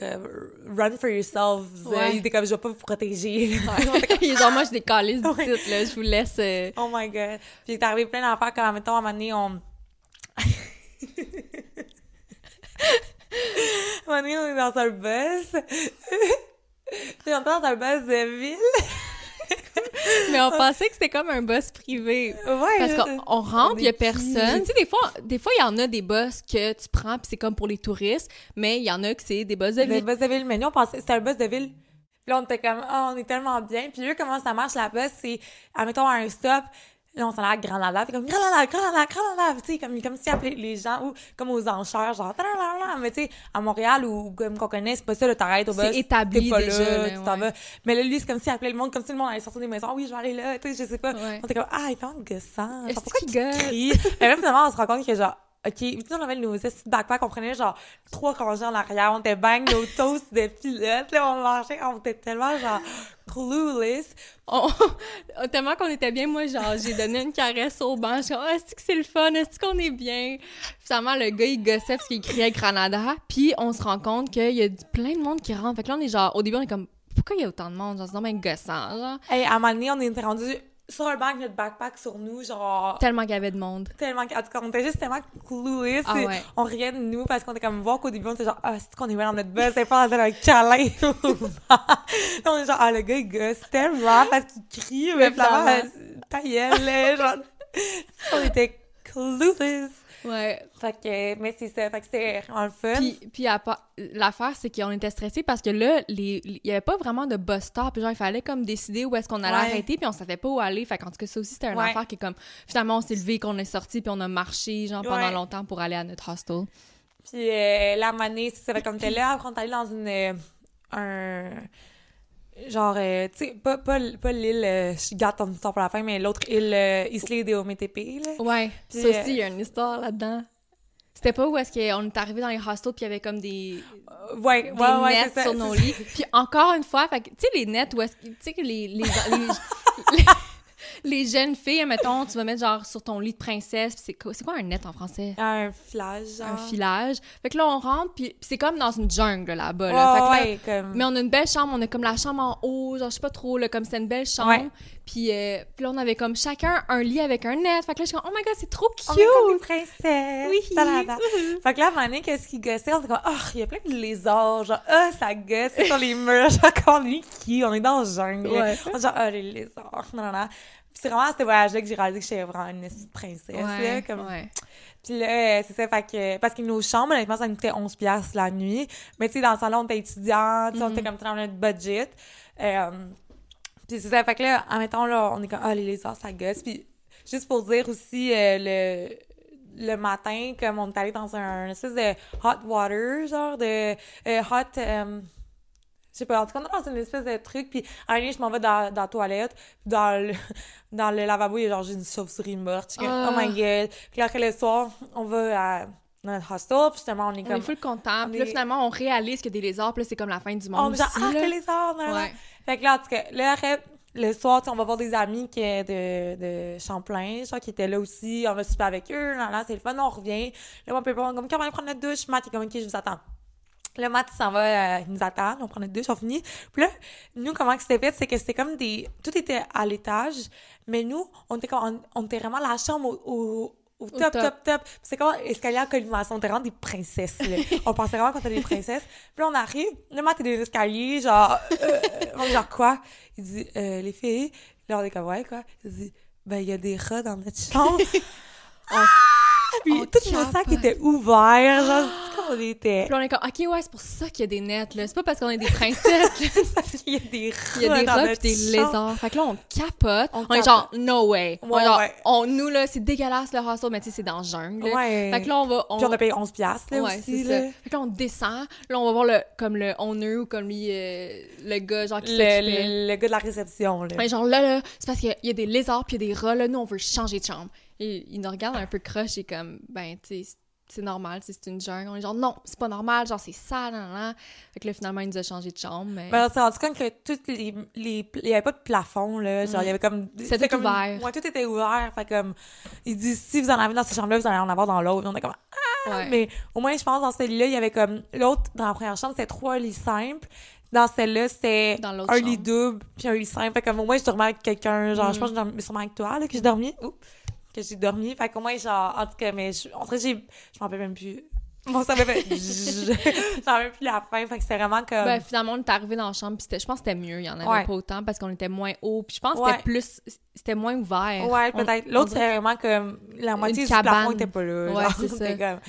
run for yourself. Ouais. Il était comme, je vais pas vous protéger. Il est genre, moi, je décalisse Ouais. d'ici, là. Je vous laisse... euh, oh my god. Puis il est arrivé plein d'affaires, comme, mettons, à un moment donné, on... À un moment donné, on est dans un bus. Puis on est dans un bus de ville. Mais on pensait que c'était comme un boss privé. Ouais. Parce qu'on on rentre, il y a personne. Tu sais, des fois, des fois, il y en a des bus que tu prends, puis c'est comme pour les touristes, mais il y en a que c'est des bus de Le ville. bus de ville, mais nous, on pensait c'était un bus de ville. Puis là, on était comme, ah, on est tellement bien. Puis eux, comment ça marche, la bus, c'est, admettons, un stop, là, on s'en allait à Granada, puis comme, Granada, Granada, Granada, tu sais, comme, comme si appelait les gens, ou comme aux enchères, genre, mais tu sais, à Montréal, ou comme qu'on connaît, c'est pas ça, t'arrêtes au bus. C'est établi pas déjà, là, là, tu t'en ouais. vas. Mais là, lui, c'est comme s'il appelait le monde, comme si le monde allait sortir des maisons, oui, je vais aller là, tu sais, je sais pas. Ouais. On était comme, ah, il est vraiment gossant. Pourquoi qu'il gueule? Mais là, finalement, on se rend compte que, genre, OK, puis on avait nos petits backpacks, on prenait genre trois rangées en arrière, on était bang nos toasts de pilote, là, on mangeait, on était tellement genre clueless. On- Tellement qu'on était bien, moi, genre, j'ai donné une caresse au banc. Je suis Ah, est-ce que c'est le fun? Est-ce qu'on est bien? Finalement, le gars, il gossait parce qu'il criait Granada. Puis, on se rend compte qu'il y a plein de monde qui rentre. Fait que là, on est genre, au début, on est comme, pourquoi il y a autant de monde? Genre, c'est vraiment gossant, genre. Hey, à un moment donné, on était rendu banc, notre backpack sur nous, genre... Tellement qu'il y avait de monde. Tellement... En tout cas, on était juste tellement clueless. Ah ouais. On riait de nous parce qu'on était comme voir qu'au début, on était genre, ah, c'est qu'on est dans notre bus, c'est pas dans un câlin. on est genre, ah, le gars, il gosse tellement parce qu'il crie, mais finalement- ta gueule, genre... on était clueless. Ouais. Fait que, mais c'est ça, fait que c'était le fun. Puis, puis l'affaire, c'est qu'on était stressés parce que là, il y avait pas vraiment de bus stop. Genre, il fallait comme décider où est-ce qu'on allait Ouais. arrêter, puis on savait pas où aller. Fait qu'en tout cas, ça aussi, c'était une Ouais. affaire qui est comme... Finalement, on s'est levé, qu'on est sorti, puis on a marché, genre, pendant Ouais. longtemps pour aller à notre hostel. Puis euh, la manée, c'est ça, fait comme t'es là, après on est allé dans une... euh, un... Genre, euh, tu sais, pas, pas, pas l'île, euh, je garde ton histoire pour la fin, mais l'autre île, euh, Islay de OMTP, là. Ouais. Puis, ça euh, aussi, il y a une histoire là-dedans. C'était pas où est-ce qu'on est arrivé dans les hostels, puis il y avait comme des... Ouais, des ouais, ouais, nets ça. sur nos lits. Puis encore une fois, tu sais, les nets où est-ce que, tu sais, que les, les, les, les, les jeunes filles, mettons, tu vas mettre genre sur ton lit de princesse, c'est quoi, c'est quoi un net en français? Un genre. Un filage. Fait que là, on rentre, puis c'est comme dans une jungle là-bas. Là. Fait que Ouais, là- ouais, comme... mais on a une belle chambre, on a comme la chambre en haut, genre je sais pas trop, là, comme c'est une belle chambre. Ouais. Puis, euh, puis là, on avait comme chacun un lit avec un net. Fait que là, je suis comme, oh my god, c'est trop cute! On est comme des princesses. Oui. Tadada. Fait que là, à un moment donné, qu'est-ce qui gossait? On était comme, oh, il y a plein de lézards. Genre, ah, ça gosse c'est sur les murs. Genre, on est qui? On est dans le jungle. Ouais. On est genre, ah, les lézards. Non, non, non. Puis c'est vraiment à ce voyage-là que j'ai réalisé que j'étais vraiment une princesse. Ouais, là, comme... ouais. Puis là, euh, c'est ça, fait que... Parce que nos chambres, honnêtement, ça nous coûtait 11 piastres la nuit. Mais tu sais, dans le salon, on était étudiants, tu sais, on Mhm. était comme dans notre budget. Euh, puis c'est ça, fait que là, en mettant là, on est comme, ah, les lézards, ça gosse. Puis juste pour dire aussi, euh, le le matin, comme on est allé dans un, espèce de hot water, genre de euh, hot... euh, je sais pas, en tout cas, on est dans une espèce de truc, puis à un je m'en vais dans, dans la toilette, puis dans le, dans le lavabo, il y a genre juste une chauve-souris morte. Je suis comme, Ah. oh my god. Puis là, après le soir, on va à notre hostel, puis justement, on est On comme... est full content. on Puis là, est- finalement, on réalise a des lézards. Puis là, c'est comme la fin du on monde est genre, ah, là. arts, nan, nan. Ouais. Fait que là, en tout cas, là, après, le soir, on va voir des amis qui est de, de Champlain, genre, qui étaient là aussi. On va super avec eux, là, là, c'est le fun, on revient. Là, on est comme, quand on va prendre notre douche, Matt, il est comme, ok, je vous attends. Le Matt, il s'en va, euh, il nous attend, on prend notre douche, on finit. Puis là, nous, comment que c'était fait, c'est que c'était comme des... Tout était à l'étage, mais nous, on était comme... On, on était vraiment la chambre au... au au top, top. top, C'est comme escalier en colimaçon. On était vraiment des princesses, là. on pensait vraiment qu'on était des princesses. Puis là, on arrive. Le Matt est des escaliers, genre... euh, est genre, quoi? Il dit, euh, les filles... Là, on est comme, ouais, quoi? Il dit, ben, il y a des rats dans notre chambre. On- Puis on tous nos sacs capote. étaient ouverts, genre, on était... Puis là, on est comme, OK, ouais, c'est pour ça qu'il y a des nets, là. C'est pas parce qu'on est des princesses, là. Parce qu'il y a des rats Il y a des rats pis des lézards. Fait que là, on capote. On On, est genre, no way. on, Ouais, est genre, ouais. on, nous, là, c'est dégueulasse, le hostel, mais tu sais, c'est dans le jungle. Ouais. Fait que là, on va... On... Puis on a payé 11 piastres, là, ouais, aussi, là. ça. Fait que là, on descend. Là, on va voir le, comme le owner ou comme lui, euh, le gars, genre, qui Le, le, le gars de la réception, là. Ouais, genre là, là, c'est parce qu'il y a- il y a des lézards puis il y a des rats, là, nous, on veut changer de chambre. Et il nous regarde un peu croche et comme, ben, tu sais, c'est normal, c'est une jungle. On est genre, non, c'est pas normal, genre, c'est sale, nan, nan. Fait que là, finalement, il nous a changé de chambre, mais... Ben, on s'est rendu compte que toutes les, les, il y avait pas de plafond, là. Genre, il y avait comme. C'était tout comme, ouvert. Ouais, tout était ouvert. Fait comme, il dit, si vous en avez dans cette chambre-là, vous allez en avoir dans l'autre. On est comme, ouais. mais au moins, je pense, dans celle-là, il y avait comme, l'autre, dans la première chambre, c'était trois lits simples. Dans celle-là, c'était un chambre. lit double, puis un lit simple. Fait comme, au moins, je dormais avec quelqu'un. Genre, Mm. je pense que je dormais sûrement avec toi, là, que j'ai dormi. Oups, que j'ai dormi. Fait qu'au moins, genre, en tout cas, mais je, en cas, j'ai, je m'en rappelle même plus. Bon, ça m'a fait, j'en plus la fin. Fait que c'était vraiment comme, Ben, finalement, on est arrivé dans la chambre, puis c'était- je pense que c'était mieux. Il y en avait Ouais. pas autant parce qu'on était moins haut. Puis je pense que Ouais. c'était plus. C'était moins ouvert. Ouais, peut-être. L'autre, c'est vraiment comme la moitié du plafond était pas là. Ouais, c'est ça. c'était comme...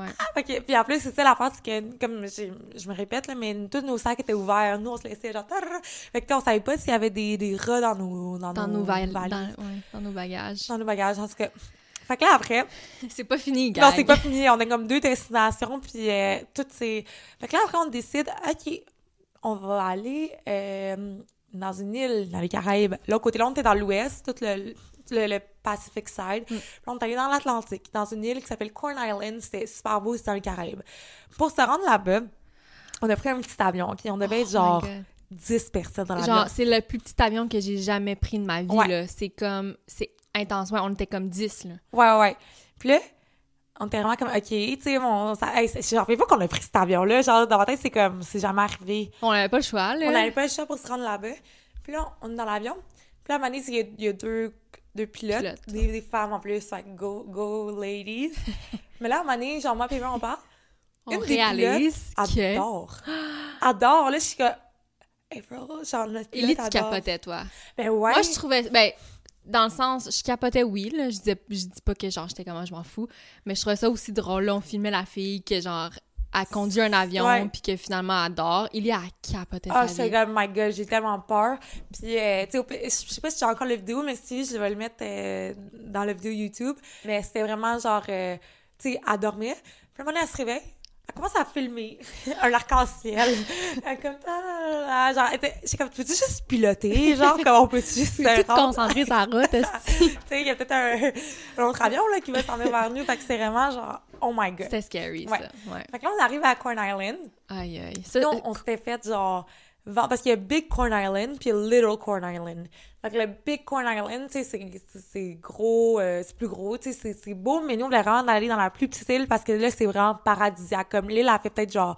Ouais. Ah, Puis en plus, c'est ça l'affaire, c'est que, comme je me répète, là, mais tous nos sacs étaient ouverts. Nous, on se laissait genre... Fait que, on savait pas s'il y avait des, des rats dans nos, dans Dans nos, nos, val- valises, dans, ouais, dans nos bagages. dans nos bagages. En tout cas. Fait que là, après, C'est pas fini, non, gang. c'est pas fini. On a comme deux destinations, puis euh, toutes ces... Fait que là, après, on décide, OK, on va aller euh, dans une île, dans les Caraïbes. Là, côté là, on était dans l'ouest, tout le, le, le Pacific side. Puis là, on est allé dans l'Atlantique, dans une île qui s'appelle Corn Island. C'était super beau, c'était dans les Caraïbes. Pour se rendre là-bas, on a pris un petit avion, OK? On devait être Oh genre God. 10 personnes dans l'avion. Genre, c'est le plus petit avion que j'ai jamais pris de ma vie, Ouais. là. C'est comme... C'est intense. Ouais, on était comme 10, là. Ouais, ouais. Puis là, on était vraiment comme, OK, tu sais, mon... Ça, hey, pas qu'on a pris cet avion-là. Genre, dans ma tête, c'est comme, c'est jamais arrivé. On avait pas le choix, là. On n'avait pas le choix pour se rendre là-bas. Puis là, on est dans l'avion. Puis là, à un moment donné, il y a, il y a deux, deux pilotes, des, des femmes en plus, like, go, go ladies. Mais là, à un moment donné, genre, moi, puis moi, on parle. On Une des réalise que... Adore. Adore. Là, je suis comme. Bro, genre, notre pilote adore. capotais, toi. Ben ouais. Moi, je trouvais... Ben, dans le sens, je capotais, oui, là. Je, disais, je dis pas que, genre, j'étais comme, Ah, je m'en fous. Mais je trouvais ça aussi drôle, là. On filmait la fille que, genre, elle conduit un avion, puis que finalement, elle adore. Ellie, elle capotait Ah, sa j'étais vie. comme, my god, j'ai tellement peur. Puis, euh, tu sais, je sais pas si j'ai encore la vidéo, mais si, je vais le mettre euh, dans la vidéo YouTube. Mais c'était vraiment genre, euh, tu sais, à dormir. Puis, à un moment donné, elle se réveille. Elle commence à filmer un arc-en-ciel. Elle comme, ah, genre, j'étais comme, peux-tu juste piloter? Genre, comme on peut-tu juste se te concentrer sur la route, Tu sais, il y a peut-être un, un autre avion, là, qui va s'en venir vers nous. Fait que c'est vraiment genre, oh my god. C'était scary, Ouais. ça. Ouais. Fait que là, on arrive à Corn Island. Aïe, aïe. Ça, on, on s'était fait genre. Parce qu'il y a Big Corn Island puis Little Corn Island. Fait que le Big Corn Island, tu sais, c'est- gros, euh, c'est plus gros, tu sais, c'est- beau, mais nous, on voulait vraiment aller dans la plus petite île parce que là, c'est vraiment paradisiaque. Comme l'île, elle fait peut-être genre,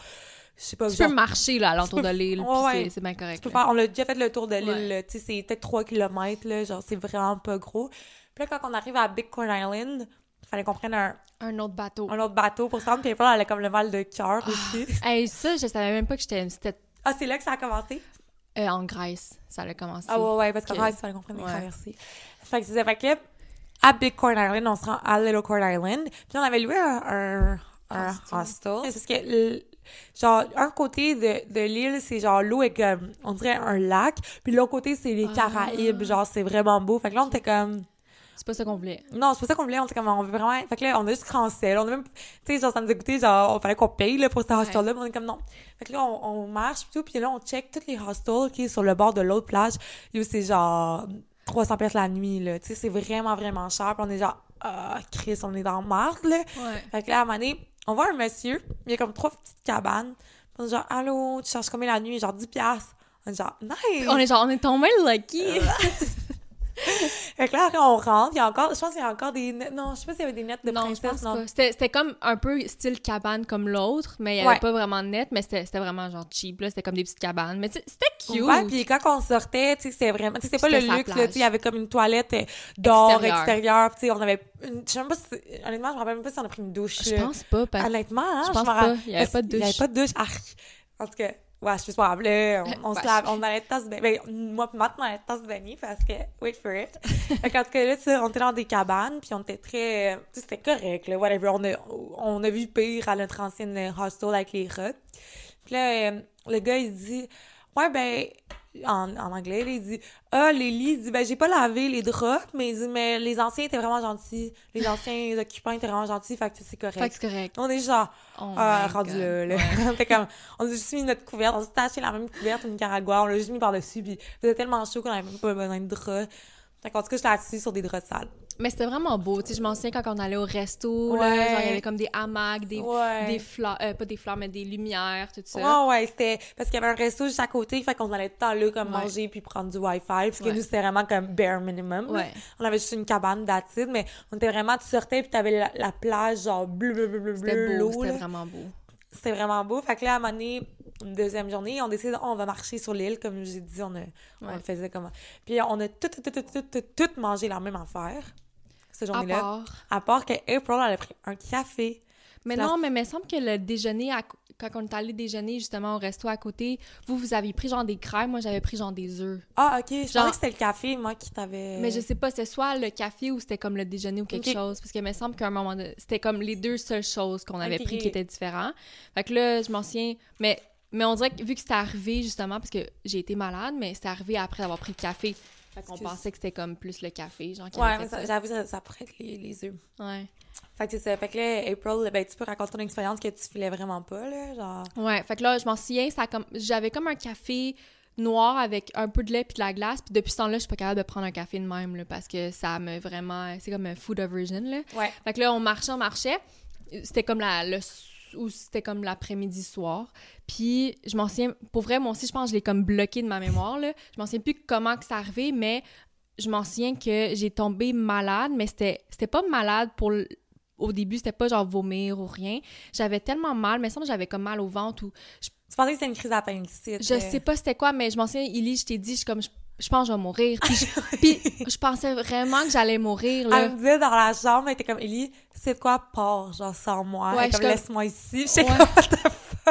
je sais pas, tu genre, peux marcher, là, à l'entour de l'île, Ouais, c'est- bien correct. tu peux là. faire, on a déjà fait le tour de l'île, Ouais. tu sais, c'est peut-être 3 km, là, genre, c'est vraiment pas gros. Puis là, quand on arrive à Big Corn Island, il fallait qu'on prenne un, Un autre bateau. un autre bateau pour se rendre, puis elle a comme le mal de cœur aussi. Hey, ça, je savais même pas que j'étais... C'était Ah, c'est là que ça a commencé? euh, en Grèce, ça a commencé. Ah ouais, ouais, parce qu'en fait, il fallait qu'on prenne des Ouais. traversées. Fait que c'est ça. Fait que à Big Corn Island, on se rend à Little Corn Island. Puis on avait loué un, un, un Hostel. parce que, genre, un côté de, de l'île, c'est genre, l'eau est comme, on dirait un lac. Puis l'autre côté, c'est les Ah. Caraïbes. Genre, c'est vraiment beau. Fait que là, on était comme... C'est pas ça qu'on voulait. Non, c'est pas ça qu'on voulait, on était comme, on veut vraiment... Fait que là, on a juste cancel, on a même... Tu sais, genre, ça nous a coûté, genre, on fallait qu'on paye, là, pour cet hostel-là, on est comme, non. Fait que là, on, on marche, pis tout, puis là, on check tous les hostels qui est sur le bord de l'autre plage. Yo, c'est genre 300 pièces la nuit, là. Tu sais, c'est vraiment, vraiment cher, puis on est genre, ah, Chris, on est dans marde, là. Ouais. Fait que là, à un moment donné, on voit un monsieur, il y a comme trois petites cabanes. Puis on est genre, allô, tu cherches combien la nuit? Genre 10 piastres. On est genre, nice! On est genre, on est tombé lucky. Fait que là, on rentre, il y a encore, je pense qu'il y a encore des nettes, non, je sais pas s'il y avait des nettes de non, je princesse, pas. C'était c'était comme un peu style cabane comme l'autre, mais il y avait Ouais. pas vraiment de net, mais c'était c'était vraiment genre cheap, là. C'était comme des petites cabanes. Mais c'était cute. Ouais, puis quand on sortait, tu sais, c'était vraiment, tu sais, c'était pas le luxe, tu sais, il y avait comme une toilette euh, d'or, Extérieure. tu sais, on avait, une, je sais même pas si, honnêtement, je me rappelle même pas si on a pris une douche. Je pense pas, parce Honnêtement, hein, je pense pas. Il y avait pas de Il y avait douche. pas de douche, arc. En tout cas, ouais, je suis pas grave, là, on, on se lave, on allait tas se baigner, ben, moi Matt, on allait tas se baigner parce que, wait for it. fait qu'en tout cas, là, tu sais, on était dans des cabanes, puis on était très, tu sais, c'était correct, là, whatever, on a, on a vu pire à notre ancienne hostel avec les rats. Puis là, euh, le gars, il dit, ouais, ben, en, en anglais, là, il dit, ah, lits, il dit, ben, j'ai pas lavé les draps, mais il dit, mais les anciens étaient vraiment gentils. Les anciens occupants étaient vraiment gentils, fait que c'est correct. Fait que c'est correct. On est genre, Oh my rendu là, là. Ouais. Comme, on a juste mis notre couverte, on s'est acheté la même couverte au Nicaragua, on l'a juste mis par-dessus, puis c'était tellement chaud qu'on avait même pas besoin de draps. Fait qu'en tout cas, j'étais assise sur des draps sales. Mais c'était vraiment beau. Tu sais, je m'en souviens quand on allait au resto, là, Ouais. genre, il y avait comme des hamacs, des, Ouais. des fleurs, euh, pas des fleurs, mais des lumières, tout ça. Ouais, ouais, c'était parce qu'il y avait un resto juste à côté, fait qu'on allait tout le temps là, comme Ouais. manger puis prendre du Wi-Fi, parce que nous, c'était vraiment comme bare minimum. là. On avait juste une cabane d'acide, mais on était vraiment, tu sortais puis t'avais la, la plage, genre bleu, bleu, bleu, bleu, bleu, c'était là. vraiment beau. C'était vraiment beau. Fait que là, à un moment donné, une deuxième journée, on décide, on va marcher sur l'île, comme j'ai dit, on, a, on Ouais. le faisait comme... Puis on a tout, tout, tout, tout, tout, tout, tout mangé la même affaire, cette À part. À part que April, elle a pris un café. Mais La- non, mais il me semble que le déjeuner, à- quand on est allé déjeuner justement au resto à côté, vous, vous aviez pris genre des crèmes, moi j'avais pris genre des œufs. Ah, OK. Je Genre- pensais que c'était le café, moi, qui t'avait... Mais je sais pas, c'était soit le café ou c'était comme le déjeuner ou quelque chose. Parce qu'il me semble qu'à un moment donné, c'était comme les deux seules choses qu'on avait pris qui étaient différents. Fait que là, je m'en souviens. Mais, mais on dirait que vu que c'était arrivé justement, parce que j'ai été malade, mais c'était arrivé après avoir pris le café. Fait qu'on pensait que c'était comme plus le café, genre Ouais, mais ça- j'avoue, ça, ça être les, les œufs. Ouais. Fait que c'est ça. Fait que là, April, ben, tu peux raconter ton expérience que tu filais vraiment pas, là, genre... Ouais, fait que là, je m'en souviens, ça comme... j'avais comme un café noir avec un peu de lait puis de la glace. Puis depuis ce temps-là, je suis pas capable de prendre un café de même, là, parce que ça me vraiment... C'est comme un food aversion, là. Ouais. Fait que là, on marchait, on marchait. C'était comme la... Le, ou c'était comme l'après-midi soir. Puis je m'en souviens... Pour vrai, moi aussi, je pense que je l'ai comme bloqué de ma mémoire, là. Je m'en souviens plus comment que ça arrivait, mais je m'en souviens que j'ai tombé malade, mais c'était c'était pas malade pour... l- Au début, c'était pas genre vomir ou rien. J'avais tellement mal, mais ça, j'avais comme mal au ventre ou Tu pensais que c'était une crise d'appendicite. je euh, sais pas c'était quoi, mais je m'en souviens, Ellie, je t'ai dit, je comme, je, je pense que je vais mourir. Puis je, puis je pensais vraiment que j'allais mourir, là. Elle me disait dans la chambre, elle était comme, Ellie, c'est quoi part, genre, sans moi? Ouais, Elle est je comme, comme- laisse-moi ici. Ouais.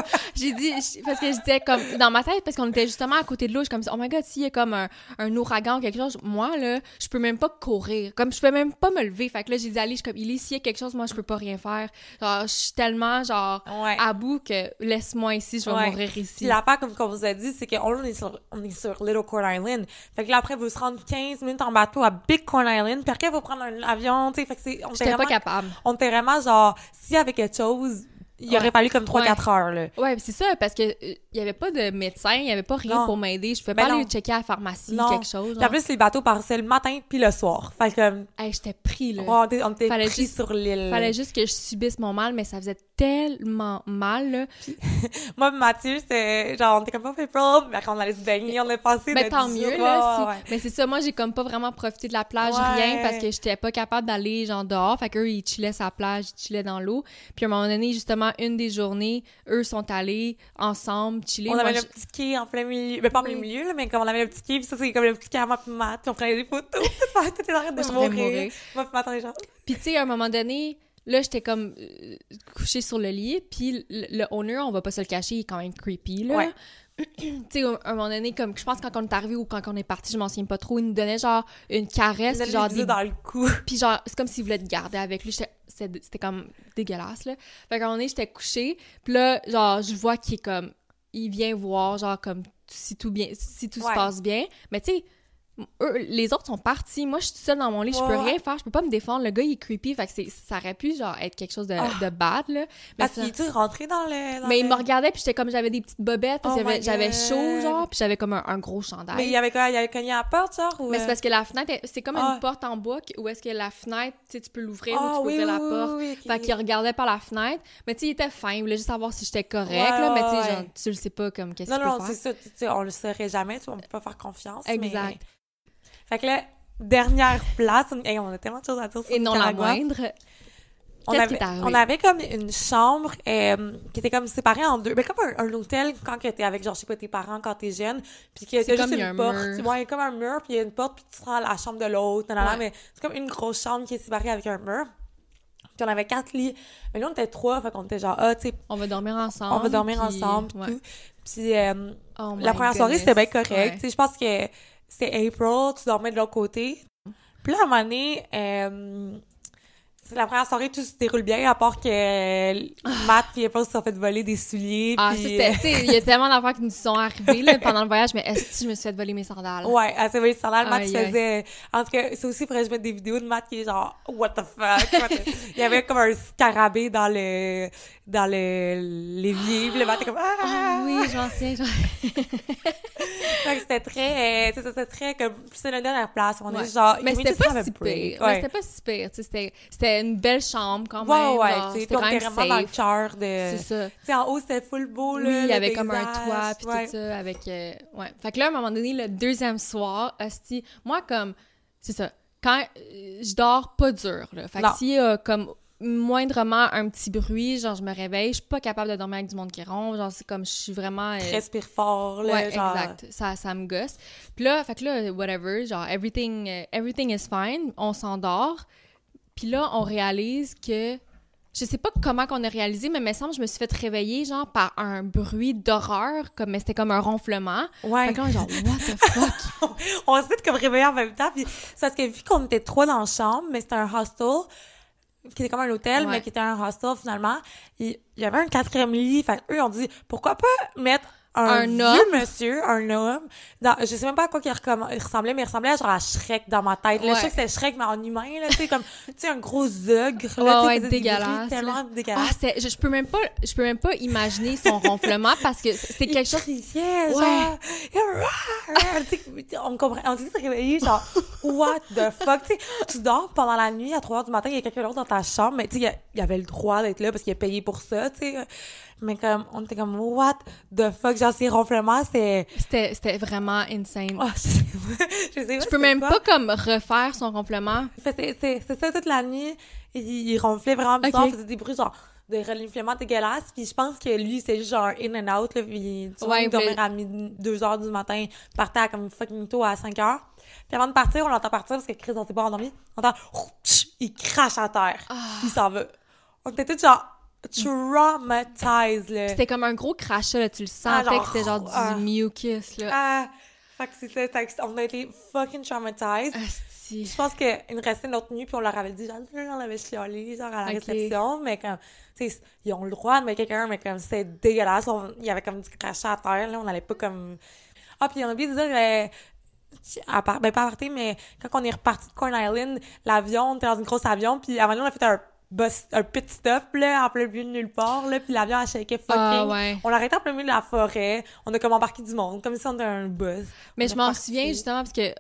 J'ai dit, parce que j'étais comme, dans ma tête, parce qu'on était justement à côté de l'eau, je suis comme, oh my god, s'il y a comme un, un ouragan ou quelque chose, moi, là, je peux même pas courir. Comme, je peux même pas me lever. Fait que là, j'ai dit, allez, je suis comme, il s'il y a quelque chose, moi, je peux pas rien faire. Genre, je suis tellement, genre, Ouais. à bout que laisse-moi ici, je vais Ouais. mourir Puis ici. l'affaire, comme qu'on vous a dit, c'est qu'on est sur, on est sur Little Corn Island. Fait que là, après, vous se rendre 15 minutes en bateau à Big Corn Island. Puis après, vous prendre un avion, tu sais. Fait que c'est, on était pas capable. on était vraiment genre, s'il y avait quelque chose, il aurait Ouais. fallu comme 3-4 heures, là. Ouais, c'est ça, parce que euh, il y avait pas de médecin, il y avait pas rien Non. pour m'aider. Je pouvais Ben pas aller checker à la pharmacie, Non. quelque chose. Puis en plus, les bateaux passaient le matin puis le soir. Fait que, Hey, j'étais pris, là. on était, on était Fallait pris juste- sur l'île. Fallait juste que je subisse mon mal, mais ça faisait tellement mal, là. Moi, Mathieu, c'était genre, on était comme pas April, mais quand on allait se baigner, on a passé Mais notre tant mieux, là. ouais. Mais c'est ça, moi, j'ai comme pas vraiment profité de la plage, Ouais. rien, parce que j'étais pas capable d'aller, genre, dehors. Fait qu'eux, ils chillaient la plage, ils chillaient dans l'eau. Puis à un moment donné, justement, une des journées, eux sont allés ensemble chiller. On Moi, avait je- le petit quai en plein milieu. Mais pas en plein milieu, là, mais comme on avait le petit quai, puis ça, c'est comme le petit quai à moi pis Matt, puis on prenait des photos. Était en train de mourir. Moi pis Matt, on est genre... Puis tu sais, à un moment donné, là, j'étais comme euh, couchée sur le lit, puis le, le owner, on va pas se le cacher, il est quand même creepy, là. Ouais. tu sais, à un moment donné, comme je pense quand on est arrivé ou quand on est parti, je m'en souviens pas trop, il nous donnait genre une caresse, Il puis genre des dans le cou. Puis genre, c'est comme s'il voulait te garder avec lui. C'était c'était comme dégueulasse, là. Fait qu'à un moment donné, j'étais couchée, puis là, genre, je vois qu'il est comme... Il vient voir, genre, comme si tout bien, si tout Ouais. se passe bien. Mais tu sais, eux, les autres sont partis. Moi, je suis seule dans mon lit, je peux rien faire, je peux pas me défendre. Le gars, il est creepy, fait que ça aurait pu, genre, être quelque chose de, Ah. de bad, là. Mais, Parce ça- qu'il est-tu rentré dans le... dans mais il me regardait, puis j'étais comme, j'avais des petites bobettes, Oh j'avais chaud, genre, puis j'avais comme un, un gros chandail. Mais il y avait quoi? Il y avait cogné à la porte, genre? Ou... Mais c'est parce que la fenêtre, c'est comme Ah. une porte en bois où est-ce que la fenêtre, tu peux l'ouvrir ou Ah, tu peux oui, ouvrir la porte. oui. Fait qu'il regardait par la fenêtre. Mais tu il était fin. Il voulait juste savoir si j'étais correct, Ouais, là. Mais tu sais, ouais. genre, tu le sais pas comme qu'est-ce Non, non, c'est ça. On le saurait jamais, on peut pas faire confiance. Exact. Fait que là, dernière place, on, hey, on a tellement de choses à dire sur Et non la moindre. on avait, on avait comme une chambre euh, qui était comme séparée en deux. Mais comme un, un hôtel quand que t'es avec, genre, je sais pas, tes parents quand t'es jeune. Puis qu'il y a C'est juste comme il y a une un porte. mur. Ouais, comme un mur, puis il y a une porte, puis tu à la chambre de l'autre. Ouais. Mais c'est comme une grosse chambre qui est séparée avec un mur. Puis on avait quatre lits. Mais là, on était trois, fait qu'on était genre, ah, tu sais, On va dormir ensemble. on va dormir puis- ensemble, puis ouais. tout. Puis euh, Oh la première soirée, c'était bien correct. Ouais. Tu sais, je pense que c'était April, tu dormais de l'autre côté. Puis là, à un moment donné, euh, c'est la première soirée, tout se déroule bien, à part que Matt et April se sont fait voler des souliers. Ah, puis- sais, il y a tellement d'affaires qui nous sont arrivées, là, pendant le voyage, mais est-ce que je me suis fait voler mes sandales? Ouais, elle s'est volée le sandal. Matt Aïe, se aïe. faisait... En tout cas, c'est aussi pour je mettre des vidéos de Matt qui est genre « What the fuck? Il y avait comme un scarabée dans le... dans le... l'évier. Puis le Matt était comme « Ah! Ah oui, j'en sais. j'en- Fait que c'était très... euh, c'était très comme... C'est la dernière place. On Ouais. est genre... Mais c'était pas si. Ouais. Mais c'était pas si pire. tu sais, C'était, c'était une belle chambre quand Ouais, même. ouais, genre, tu c'était vraiment dans le cœur C'est de... ça. Tu sais, en haut, c'était full beau, là. Oui, il y avait comme un toit, puis ouais. tout ça, avec... euh, ouais. Fait que là, à un moment donné, le deuxième soir, hostie, moi, comme... C'est ça. Quand euh, je dors pas dur, là. Fait que s'il y a comme moindrement un petit bruit, genre je me réveille, je suis pas capable de dormir avec du monde qui ronfle, genre c'est comme je suis vraiment... euh, Respire fort, là, ouais, genre... exact. Ça, ça me gosse. Puis là, fait que là, whatever, genre, everything, euh, everything is fine. On s'endort. Puis là, on réalise que. Je sais pas comment qu'on a réalisé, mais il me semble que je me suis fait réveiller, genre, par un bruit d'horreur, comme, mais c'était comme un ronflement. Ouais. Fait que là, genre, what the fuck? on s'est comme réveillés en même temps. Puis c'est parce que vu qu'on était trois dans la chambre, mais c'était un hostel, qui était comme un hôtel, Ouais. mais qui était un hostel finalement, il, il y avait un quatrième lit. Fait eux ont dit, pourquoi pas mettre un, Un vieux homme? monsieur, un homme, dans, je sais même pas à quoi il ressemblait, mais il ressemblait à genre à Shrek dans ma tête. Là, Ouais. Je sais que c'était Shrek, mais en humain, là, tu sais, comme, tu sais, un gros ogre, là, Ouais, ouais, dégueulasse, tellement là. dégueulasse. Ah, je, je peux même pas, je peux même pas imaginer son ronflement parce que c'était quelque chose. criait, Ouais. genre, tu sais, on comprend, on s'est réveillé, genre, what the fuck, tu tu dors pendant la nuit, à 3 heures du matin, il y a quelqu'un d'autre dans ta chambre, mais tu sais, il y il y avait le droit d'être là parce qu'il a payé pour ça, tu sais, mais comme, on était comme, what the fuck, genre, ces ronflements, c'est, C'était, c'était vraiment insane. oh, je sais pas, je sais pas je peux même quoi. pas comme refaire son ronflement. Fait, c'est, ça toute la nuit, il, il ronflait vraiment bizarre, Ok. il faisait des bruits, genre, de reniflements dégueulasses. Puis je pense que lui, c'est juste genre in and out, là. Puis tu vois, Ouais, il dormait mais- à 2 heures du matin, partait à comme fucking tôt à 5 heures. Puis avant de partir, on l'entend partir parce que Chris, on s'est pas endormi. On entend, il crache à terre. Ah. Il s'en va. On était tous genre traumatized, là. C'était comme un gros crachat, là, tu le Ah, sentais genre, que c'était genre du ah. mucus, là. Ah, fait que c'est ça, on a été fucking traumatized. Asti. Je pense qu'il nous restait notre nuit, puis on leur avait dit, genre, on avait chialé, genre, à la réception, mais comme, tu sais, ils ont le droit de mettre quelqu'un, mais comme, c'était dégueulasse, on- il y avait comme du crachat à terre, là, on allait pas comme... Ah, puis on a oublié de dire, euh, à part, ben pas à partir, mais quand on est reparti de Corn Island, l'avion, on était dans une grosse avion, puis avant nous, on a fait un bus, un pit stop, là, en plein milieu de nulle part, là, puis l'avion a shaké fucking. Ah, ouais. On arrêté en plein milieu de la forêt, on a comme embarqué du monde, comme si on était un bus. Mais On je m'en souviens justement parce que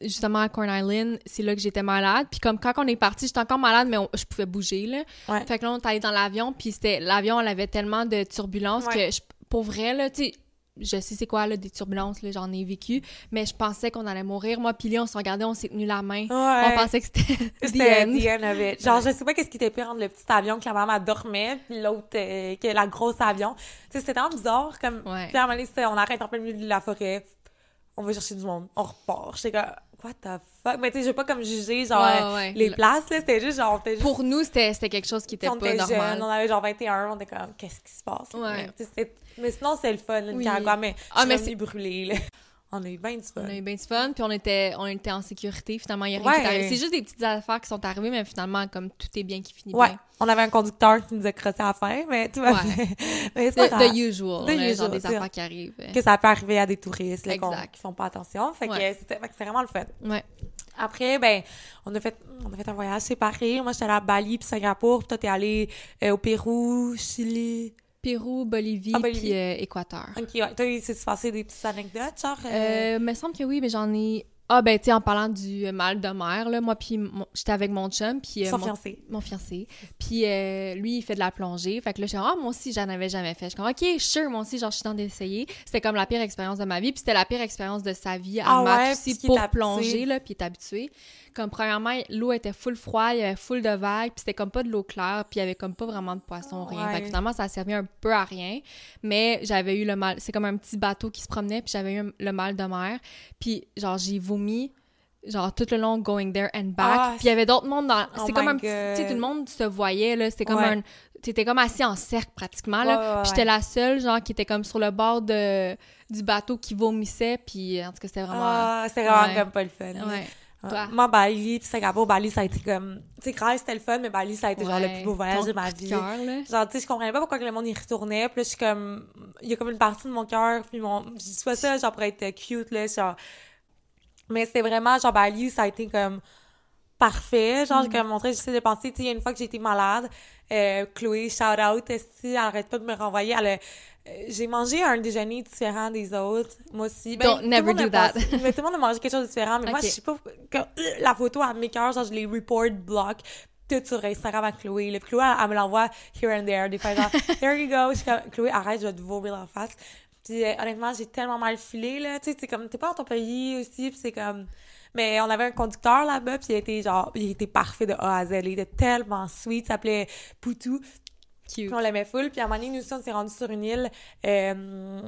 justement à Corn Island, c'est là que j'étais malade. Puis comme quand on est parti, j'étais encore malade, mais on- je pouvais bouger là. Ouais. Fait que là on est allé dans l'avion, puis c'était l'avion, elle avait tellement de turbulences Ouais. que je, pour vrai là, tu sais. Je sais c'est quoi là des turbulences là, j'en ai vécu, mais je pensais qu'on allait mourir. Moi, puis on se regardait, on s'est tenu la main. Ouais. On pensait que c'était the C'était end. the end of it. Genre, je sais pas qu'est-ce qui était pire entre le petit avion que la maman dormait, puis l'autre, euh, que la grosse avion. Tu sais, c'était tellement bizarre, comme, Ouais. puis à un moment donné, on arrête en plein milieu de la forêt, on va chercher du monde, on repart. J'étais comme, what the fuck? Mais tu sais, je vais pas comme juger, genre, Ouais, euh, ouais. les Le- places, là, c'était juste, genre, juste, Pour nous, c'était c'était quelque chose qui était on pas était normal. jeunes, on avait genre 21, on était comme, qu'est-ce qui se passe? Ouais. Mais, sinon, c'est le fun, le Oui. Nicaragua, mais, Ah, mais mais c'est brûlé, là. On a eu bien du fun. On a eu bien du fun, puis on était, on était en sécurité. Finalement, il y a rien Ouais. qui est arrivé. C'est juste des petites affaires qui sont arrivées, mais finalement, comme tout est bien qui finit Ouais, bien. on avait un conducteur qui nous a crossé à la fin, mais vois, Ouais. mais c'est pas The, usual, The genre usual, des affaires qui arrivent. que ça peut arriver à des touristes là, Exact. qui font pas attention. Fait que Ouais. c'était vraiment le fun. Ouais. Après, ben, on a fait, on a fait un voyage séparé. Moi, j'étais allée à Bali puis Singapour. Puis toi, t'es allé euh, au Pérou, Chili. Pérou, Bolivie, Ah, puis euh, Équateur. Ok, ouais. Toi, il s'est passé des petites anecdotes, genre. euh, Euh, me semble que oui, mais j'en ai. Ah, ben, tu sais, en parlant du euh, mal de mer, là, moi, puis mon- j'étais avec mon chum, puis. son mon- fiancé. mon fiancé. Puis lui, il fait de la plongée. Fait que là, je suis ah, moi aussi, j'en avais jamais fait. Je suis comme, OK, sure, moi aussi, genre, je suis dans d'essayer. C'était comme la pire expérience de ma vie. Puis c'était la pire expérience de sa vie à Ah ouais, aussi pour plonger, là, puis est habitué. Comme, premièrement, l'eau était full froid, il y avait full de vagues, puis c'était comme pas de l'eau claire, puis il y avait comme pas vraiment de poissons, rien. Ouais. Fait que finalement, ça a servi un peu à rien. Mais j'avais eu le mal. C'est comme un petit bateau qui se promenait, puis j'avais eu le mal de mer. Puis, genre, j'ai vomi. Genre, tout le long, going there and back. Ah, puis il y avait d'autres mondes dans. Oh c'est comme un petit. Tu sais, God. tout le monde se voyait, là. C'était comme Ouais. un. T'étais comme assis en cercle pratiquement, là. Ouais, ouais, Puis j'étais la seule, genre, qui était comme sur le bord de, du bateau qui vomissait. Puis en tout cas, c'était vraiment. Ah, c'était vraiment comme pas le fun. Ouais. Ouais. Toi? Moi, Bali puis Singapour, Bali, ça a été comme... Tu sais, Grèce, c'était le fun, mais Bali, ça a été genre le Ouais. plus beau voyage de ma vie. cœur, là? Genre, tu sais, je comprenais pas pourquoi que le monde y retournait. Puis là, je suis comme... Il y a comme une partie de mon cœur, puis mon... Je dis pas ça, genre, pour être cute, là, genre... Mais c'était vraiment, genre, Bali, ça a été comme parfait. Genre, comme montré, j'essaie de penser, tu sais, il y a une fois que j'ai été malade, euh, Chloé, shout out, elle arrête pas de me renvoyer. Elle euh, j'ai mangé un déjeuner différent des autres, moi aussi. Ben, Don't le never do that. mais tout le monde a mangé quelque chose de différent, mais moi, je sais pas, quand, euh, la photo à mes cœurs, genre, je les report block, tout sur Instagram à Chloé. Puis Chloé, elle, elle me l'envoie here and there, des fois, genre, there you go. Je suis comme, Chloé, arrête, je vais te vomir en face. Puis euh, honnêtement, j'ai tellement mal filé, là. Tu sais, c'est comme, t'es pas dans ton pays aussi, puis c'est comme... Mais on avait un conducteur là-bas, puis il était genre, il était parfait de A à Z. Il était tellement sweet, il s'appelait Poutou. Cute. Puis on l'aimait full. Puis à un moment donné, nous aussi, on s'est rendu sur une île. Euh,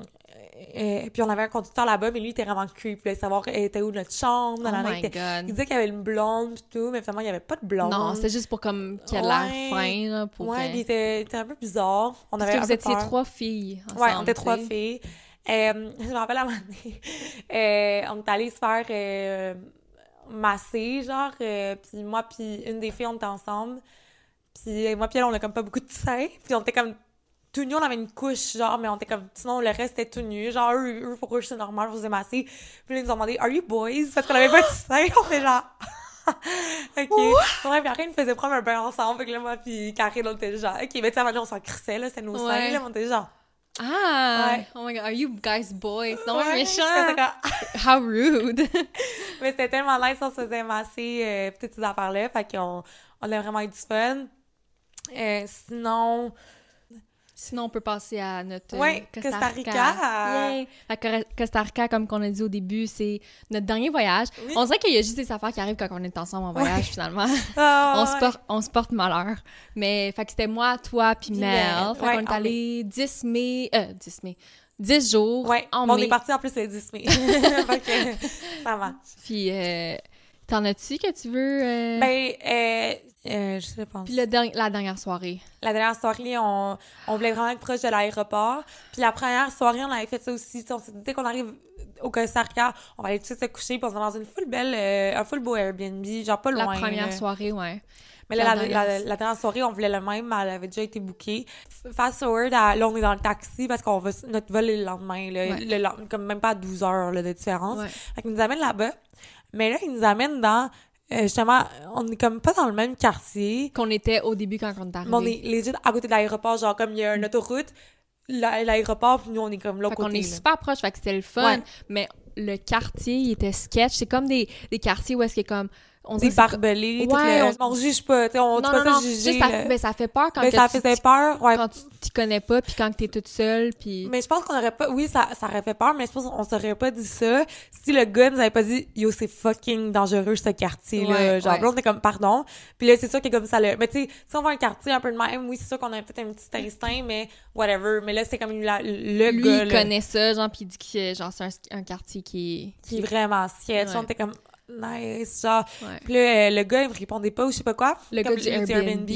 euh, puis on avait un conducteur là-bas, mais lui, il était vraiment creep. Là, savoir elle était où notre chambre. Oh nanana, my il, il disait qu'il y avait une blonde pis tout, mais finalement, il n'y avait pas de blonde. Non, c'était juste pour comme qu'il y a de l'air Ouais. fin, là, pour. Ouais, euh, il était, il était un peu bizarre. On Parce avait que vous étiez peur. trois filles. Ensemble, Ouais, on était trois filles. Euh, je me rappelle à un moment donné, euh, on est allé se faire euh, masser, genre, euh, puis moi puis une des filles, on était ensemble. Puis moi puis elle, on a comme pas beaucoup de seins. Puis on était comme tout nus, on avait une couche, genre, mais on était comme, sinon le reste était tout nu. Genre, eux, eux, pour eux, c'est normal, on faisait masser. Puis là, ils nous ont demandé, Are you boys? Parce qu'on avait pas de seins. On était genre, OK. Ouais, puis après, ils nous faisaient prendre un bain ensemble. Fait que là, moi, puis Karine, on était genre, OK, mais tu sais, on s'en crissait, là, c'était nos seins, là, on était genre, Ah! Ouais. Oh my god, are you guys boys? Non, Ouais, méchant! comme- How rude! Mais c'était tellement nice, on se faisait masser, euh, toutes ces affaires-là. Fait qu'on on a vraiment eu du fun. Euh, sinon, Sinon, on peut passer à notre euh, Ouais, Costa Rica. Que Costa Rica, comme qu'on a dit au début, c'est notre dernier voyage. Oui. On dirait qu'il y a juste des affaires qui arrivent quand on est ensemble en voyage, Ouais. finalement. Ah, on, se ouais. porte, on se porte malheur. Mais, fait que c'était moi, toi, puis Mel. Fait qu'on est en allé 10 mai... Euh, 10 mai. 10 jours en on mai. est parti en plus le 10 mai. Ça marche. Puis, euh, t'en as-tu que tu veux... euh, Ben, euh, euh, je sais pas. Puis le la dernière soirée. La dernière soirée, on, on voulait vraiment être proche de l'aéroport. Puis la première soirée, on avait fait ça aussi. Tu sais, On s'est dit, dès qu'on arrive au Costa Rica, on va aller tout de suite se coucher. Puis on va dans une full belle, un full beau Airbnb, genre pas La loin. première là. soirée, ouais. Mais là, La la, dernière. la- la dernière soirée, on voulait le même, mais elle avait déjà été bookée. Fast forward, à- là, on est dans le taxi parce qu'on va, notre vol est le lendemain, là, Ouais. le comme même pas à 12 heures là, de différence. Ouais. Fait qu'il nous amène là-bas. Mais là, il nous amène dans, euh, justement, on est comme pas dans le même quartier. Qu'on était au début quand on est arrivé. Mais on est legit à côté de l'aéroport, genre comme il y a une autoroute, la- l'aéroport, puis nous, on est comme l'autre côté. est là. super proche, fait que c'était le fun. Ouais. Mais le quartier, il était sketch. C'est comme des, des quartiers où est-ce que comme... On barbelés, tout Ouais, le- on... juge pas, tu sais, on dit Non, pas non, non. ça juger. Juste, ça, là. ça fait peur quand Mais que ça tu- faisait peur, ouais. quand tu t'y connais pas, puis quand t'es toute seule, puis... Mais je pense qu'on aurait pas, oui, ça, ça aurait fait peur, mais je pense qu'on s'aurait pas dit ça si le gars nous avait pas dit, yo, c'est fucking dangereux, ce quartier-là. Ouais, Genre, ouais. là, on est comme, pardon. Puis là, c'est sûr que comme ça, le, mais tu sais, si on va un quartier un peu de même, oui, c'est sûr qu'on a peut-être un petit instinct, mais whatever. Mais là, c'est comme la- le Lui, gars, il là, connaît ça, genre, puis il dit que genre, c'est un, un quartier qui qui est vraiment. Ouais. On était comme, nice, genre. Puis là, euh, le gars, il me répondait pas ou je sais pas quoi. Le Comme gars du Airbnb.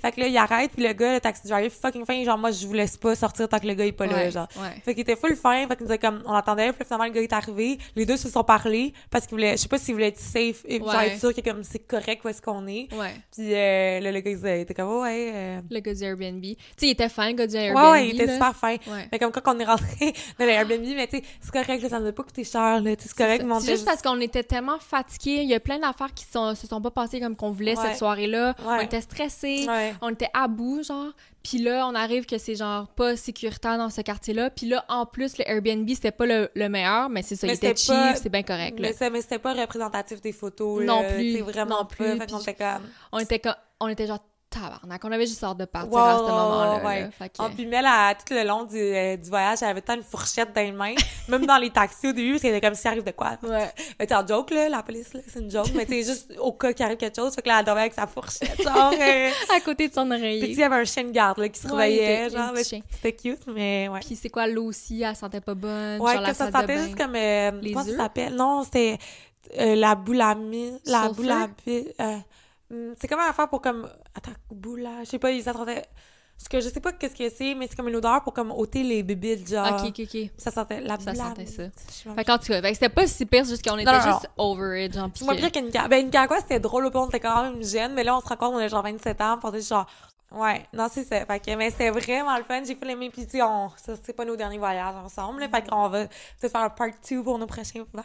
Fait que là, il arrête, puis le gars, le taxi driver, fucking fin, genre, moi, je vous laisse pas sortir tant que le gars est pas là, genre. Fait qu'il était full fin, fait qu'il nous a comme, on attendait, puis finalement, le gars est arrivé. Les deux se sont parlé, parce qu'il voulait, je sais pas s'il voulait être safe, et genre être sûr que comme c'est correct où est-ce qu'on est. Puis euh, là, le gars, il était comme, ouais, euh... Le gars du Airbnb. Tu sais, il était fin, le gars du Airbnb. ouais, ouais, il était là. super fin. Mais comme quand on est rentré dans l'Airbnb, mais tu sais, c'est correct, là, ça nous a pas coûté cher, là, c'est correct, mais on C'est juste parce qu'on était tellement fatigués. Il y a plein d'affaires qui sont, se sont pas passées comme qu'on voulait Ouais. cette soirée-là. On était stressés. Ouais. On était à bout, genre. Puis là, on arrive que c'est genre pas sécuritaire dans ce quartier-là. Puis là, en plus, le Airbnb, c'était pas le, le meilleur, mais c'est ça, Mais il était c'était pas- cheap, c'est bien correct, là. Mais, c'était pas représentatif des photos, Non là, plus, C'est vraiment non pas. plus, Fait qu'on était comme... On était, co- on était genre tabarnak. On avait juste hâte de partir Ouais, à ce ouais, moment-là. ouais. là. Fait que- Ah, puis à- tout le long du, euh, du voyage, elle avait tant une fourchette dans les mains, même dans les taxis au début, parce qu'elle était comme si arrive de quoi? Ouais. Mais t'es en joke, là, la police, là, c'est une joke, mais t'es juste au cas qu'il arrive quelque chose, fait que là, elle dormait avec sa fourchette, genre, euh, à côté de son Puis oreiller. il y avait un chien de garde, là, qui se Ouais, réveillait, il était- genre, c'était cute, mais ouais. Puis c'est quoi, l'eau aussi, elle sentait pas bonne. Ouais, genre la que ça sentait juste comme, euh, Les comment ça s'appelle? Non, c'était euh, la boulamie, la boulamie, hum, c'est comme une affaire pour comme, attends, boula, je sais pas, ils s'attendaient, parce que je sais pas qu'est-ce que c'est, mais c'est comme une odeur pour comme ôter les bébites, genre. Ok, ok, ok. Ça sentait la Ça sentait ça. Fait qu'en tout cas, fait que c'était pas si pire, c'est juste qu'on était Non, non, juste over it, genre. puis C'est moins que- pire qu'une ca- Ben, une cagua, c'était drôle, au on était quand même jeune, mais là, on se rend compte, on a genre 27 ans, puis on était genre, ouais, non, c'est ça. Fait que, mais c'était vraiment le fun, j'ai fait les mêmes, puis tu sais, on, ça, c'est pas nos derniers voyages ensemble, là, fait qu'on va peut-être faire un part 2 pour nos prochains va-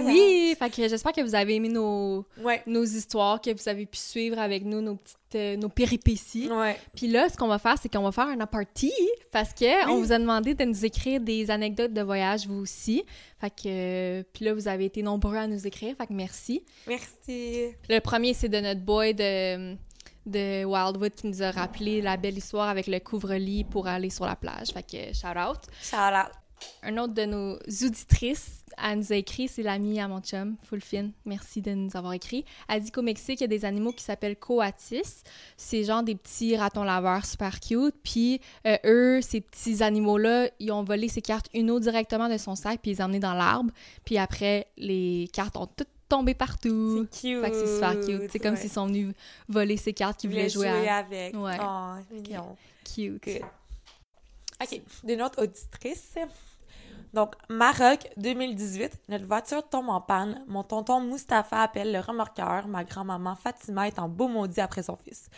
Oui, fait que j'espère que vous avez aimé nos, Ouais. nos histoires, que vous avez pu suivre avec nous nos petites euh, nos péripéties. Ouais. Puis là, ce qu'on va faire, c'est qu'on va faire un party parce que on vous a demandé de nous écrire des anecdotes de voyage vous aussi. Fait que euh, puis là, vous avez été nombreux à nous écrire, fait que merci. Merci. Le premier, c'est de notre boy de de Wildwood qui nous a rappelé la belle histoire avec le couvre-lit pour aller sur la plage. Fait que shout out. Shout out. Un autre de nos auditrices, elle nous a écrit, c'est l'amie à mon chum, Full Fin. Merci de nous avoir écrit. Elle dit qu'au Mexique, il y a des animaux qui s'appellent coatis. C'est genre des petits ratons laveurs super cute. Puis euh, eux, ces petits animaux-là, ils ont volé ses cartes Uno directement de son sac, puis ils les ont emmenées dans l'arbre. Puis après, les cartes ont toutes tombé partout. C'est cute. Fait que c'est super cute. C'est comme Ouais. s'ils sont venus voler ses cartes qu'ils Ils voulaient voulaient jouer, jouer à. avec. Ouais. Oh, mignon. Cute. Good. OK. D'une autre auditrice. Donc, Maroc, 2018. Notre voiture tombe en panne. Mon tonton Mustapha appelle le remorqueur. Ma grand-maman Fatima est en beau maudit après son fils.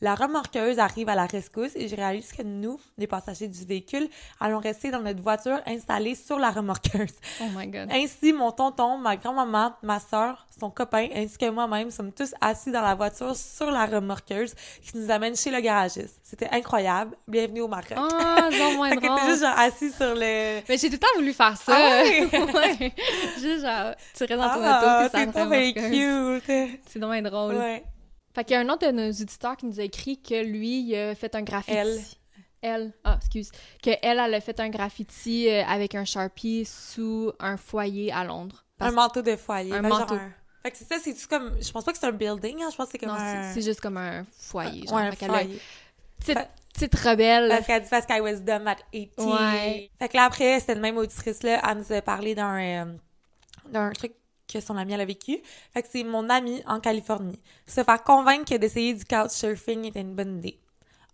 La remorqueuse arrive à la rescousse et je réalise que nous, les passagers du véhicule, allons rester dans notre voiture installée sur la remorqueuse. Oh my god. Ainsi, mon tonton, ma grand-maman, ma soeur, son copain, ainsi que moi-même sommes tous assis dans la voiture sur la remorqueuse qui nous amène chez le garagiste. C'était incroyable. Bienvenue au Maroc. Oh, c'est moins drôle. juste genre assis sur le... Mais j'ai tout le temps voulu faire ça. Ah ouais? Ouais. Juste genre, tu restes dans ton Ah, auto, puis ça c'est remorqueuse. cute. C'est dommage drôle. Ouais. Fait qu'il y a un autre de nos auditeurs qui nous a écrit que lui, il a fait un graffiti. Elle. elle, ah, excuse, que elle, elle a fait un graffiti euh, avec un Sharpie sous un foyer à Londres. Un manteau de foyer. Un genre manteau. un- Fait que c'est ça, c'est comme. Je pense pas que c'est un building, hein, je pense que c'est comme Non, un. c'est- juste comme un foyer. Genre, Ouais, un foyer. petite, Fait- petite rebelle. Parce qu'elle dit parce qu'elle was dumb at 18. Ouais. Fait que là, après, cette même auditrice-là, elle nous a parlé d'un, euh, d'un truc que son amie elle a vécu. Fait que c'est mon ami en Californie. Se faire convaincre que d'essayer du couchsurfing était une bonne idée.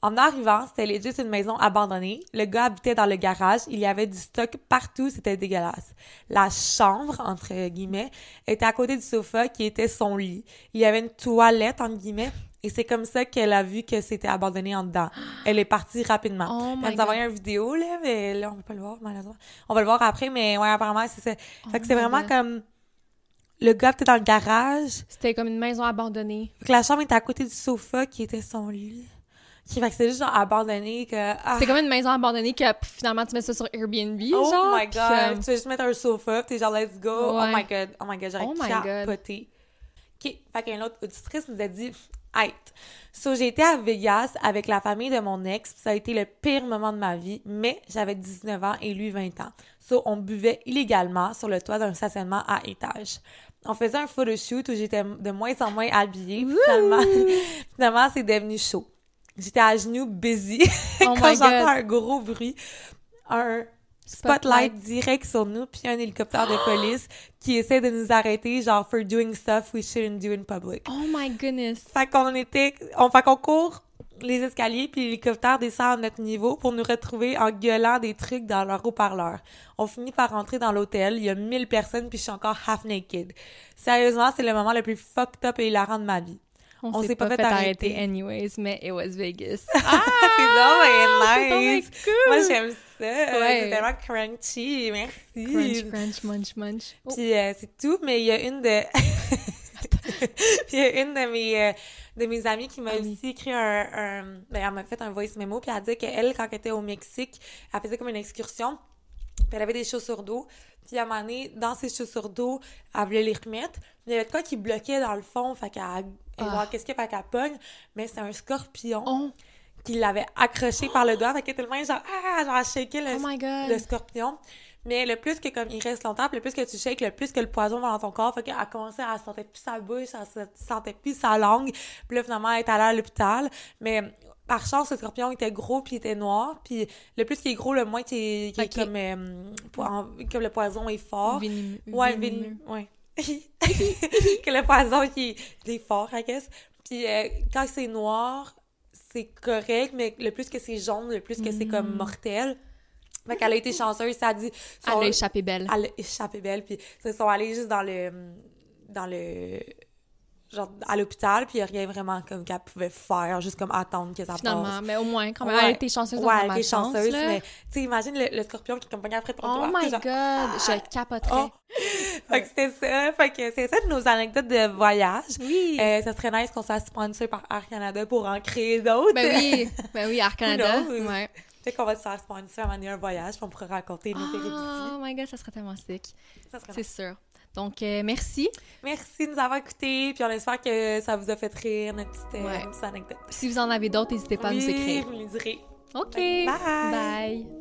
En arrivant, c'était legit une maison abandonnée. Le gars habitait dans le garage. Il y avait du stock partout. C'était dégueulasse. La chambre, entre guillemets, était à côté du sofa qui était son lit. Il y avait une toilette, entre guillemets. Et c'est comme ça qu'elle a vu que c'était abandonné en dedans. Elle est partie rapidement. Oh Elle nous a envoyé une vidéo, là, mais là, on peut pas le voir, malheureusement. On va le voir après, mais ouais, apparemment, c'est ça. Oh fait que c'est vraiment God. comme... Le gars était dans le garage. C'était comme une maison abandonnée. Fait que la chambre était à côté du sofa qui était son lit. Qui fait que c'est juste genre abandonné que... ah, C'est comme une maison abandonnée que finalement tu mets ça sur Airbnb. Oh genre, my puis god! Tu veux juste mettre un sofa, t'es genre let's go. Oh my god, oh my god, j'aurais Oh capoté. OK, fait qu'une autre auditrice nous a dit « Hey, so j'ai été à Vegas avec la famille de mon ex, ça a été le pire moment de ma vie, mais j'avais 19 ans et lui 20 ans. So on buvait illégalement sur le toit d'un stationnement à étage. On faisait un photoshoot où j'étais de moins en moins habillée, finalement, finalement c'est devenu chaud. J'étais à genoux busy Oh quand j'entends un gros bruit, un spotlight direct sur nous, puis un hélicoptère de police qui essaie de nous arrêter, genre for doing stuff we shouldn't do in public. Oh my goodness. Fait qu'on était, on fait qu'on court les escaliers, puis l'hélicoptère descend à notre niveau pour nous retrouver en gueulant des trucs dans leur haut-parleur. On finit par rentrer dans l'hôtel, il y a 1000 personnes, puis je suis encore half naked. Sérieusement, c'est le moment le plus fucked up et hilarant de ma vie. On, On s'est pas, pas fait fait arrêter arrêter. anyways, mais it was Vegas. Ah, c'est donc c'est donc nice! cool. Moi, j'aime ça. Ouais. C'est tellement crunchy. Merci. crunch, crunch, munch, munch. Oh, Puis euh, c'est tout, mais il y a une de Puis il y a une de mes euh, de mes amies qui m'a Ah oui. aussi écrit un, un ben elle m'a fait un voice memo puis elle a dit qu'elle quand elle était au Mexique, elle faisait comme une excursion. Puis elle avait des chaussures d'eau. Puis à un moment donné, dans ses chaussures d'eau, elle voulait les remettre. Mais il y avait de quoi qui bloquait dans le fond. Fait qu'elle... Elle Ah. voir qu'est-ce a, fait qu'elle pogne. Mais c'est un scorpion oh, qui l'avait accroché par le doigt. Fait qu'elle était tellement genre... Ah! Genre, shakeait le, oh le scorpion. Mais le plus que comme il reste longtemps, le plus que tu shakes, le plus que le poison va dans ton corps. Fait qu'elle a commencé à sentir plus sa bouche, elle se sentait plus sa langue. Puis là, finalement, elle est allée à l'hôpital. Mais par chance, le scorpion était gros puis il était noir. Puis le plus qu'il est gros, le moins qu'il est, qu'il est Ok. comme, euh, en- comme le poison est fort. Vénémeux. Ouais, Vénémeux. vin... ouais. que le poison, il, il est fort, I guess. Puis euh, quand c'est noir, c'est correct, mais le plus que c'est jaune, le plus que c'est comme mortel. Fait qu'elle a été chanceuse, ça a dit... Elle a échappé belle. elle a échappé belle, puis ils sont allés juste dans le... dans le... genre à l'hôpital, puis il y a rien vraiment comme qu'elle pouvait faire, juste comme attendre que ça Finalement, passe. mais au moins, quand même, Ouais. elle été chanceuse Ouais, elle a été malchance, chanceuse, là. mais tu sais, imagine le, le scorpion qui pogné après ton Oh my genre- god, je capoterais. Oh. Fait que c'était ça. Fait que c'est ça de nos anecdotes de voyage. Oui. Euh, ça serait nice qu'on soit sponsor par Air Canada pour en créer d'autres. Ben oui, ben oui, Air Canada. Ouais. Fait qu'on va se faire sponsor à un voyage, puis on pourra raconter nos péripéties. Oh my god, ça serait tellement sick. Ça serait C'est sûr. Donc, euh, merci. Merci de nous avoir écoutés, puis on espère que ça vous a fait rire, notre petite, euh, Ouais. petite anecdote. Si vous en avez d'autres, n'hésitez pas à nous écrire. vous me direz. OK. Bye. Bye.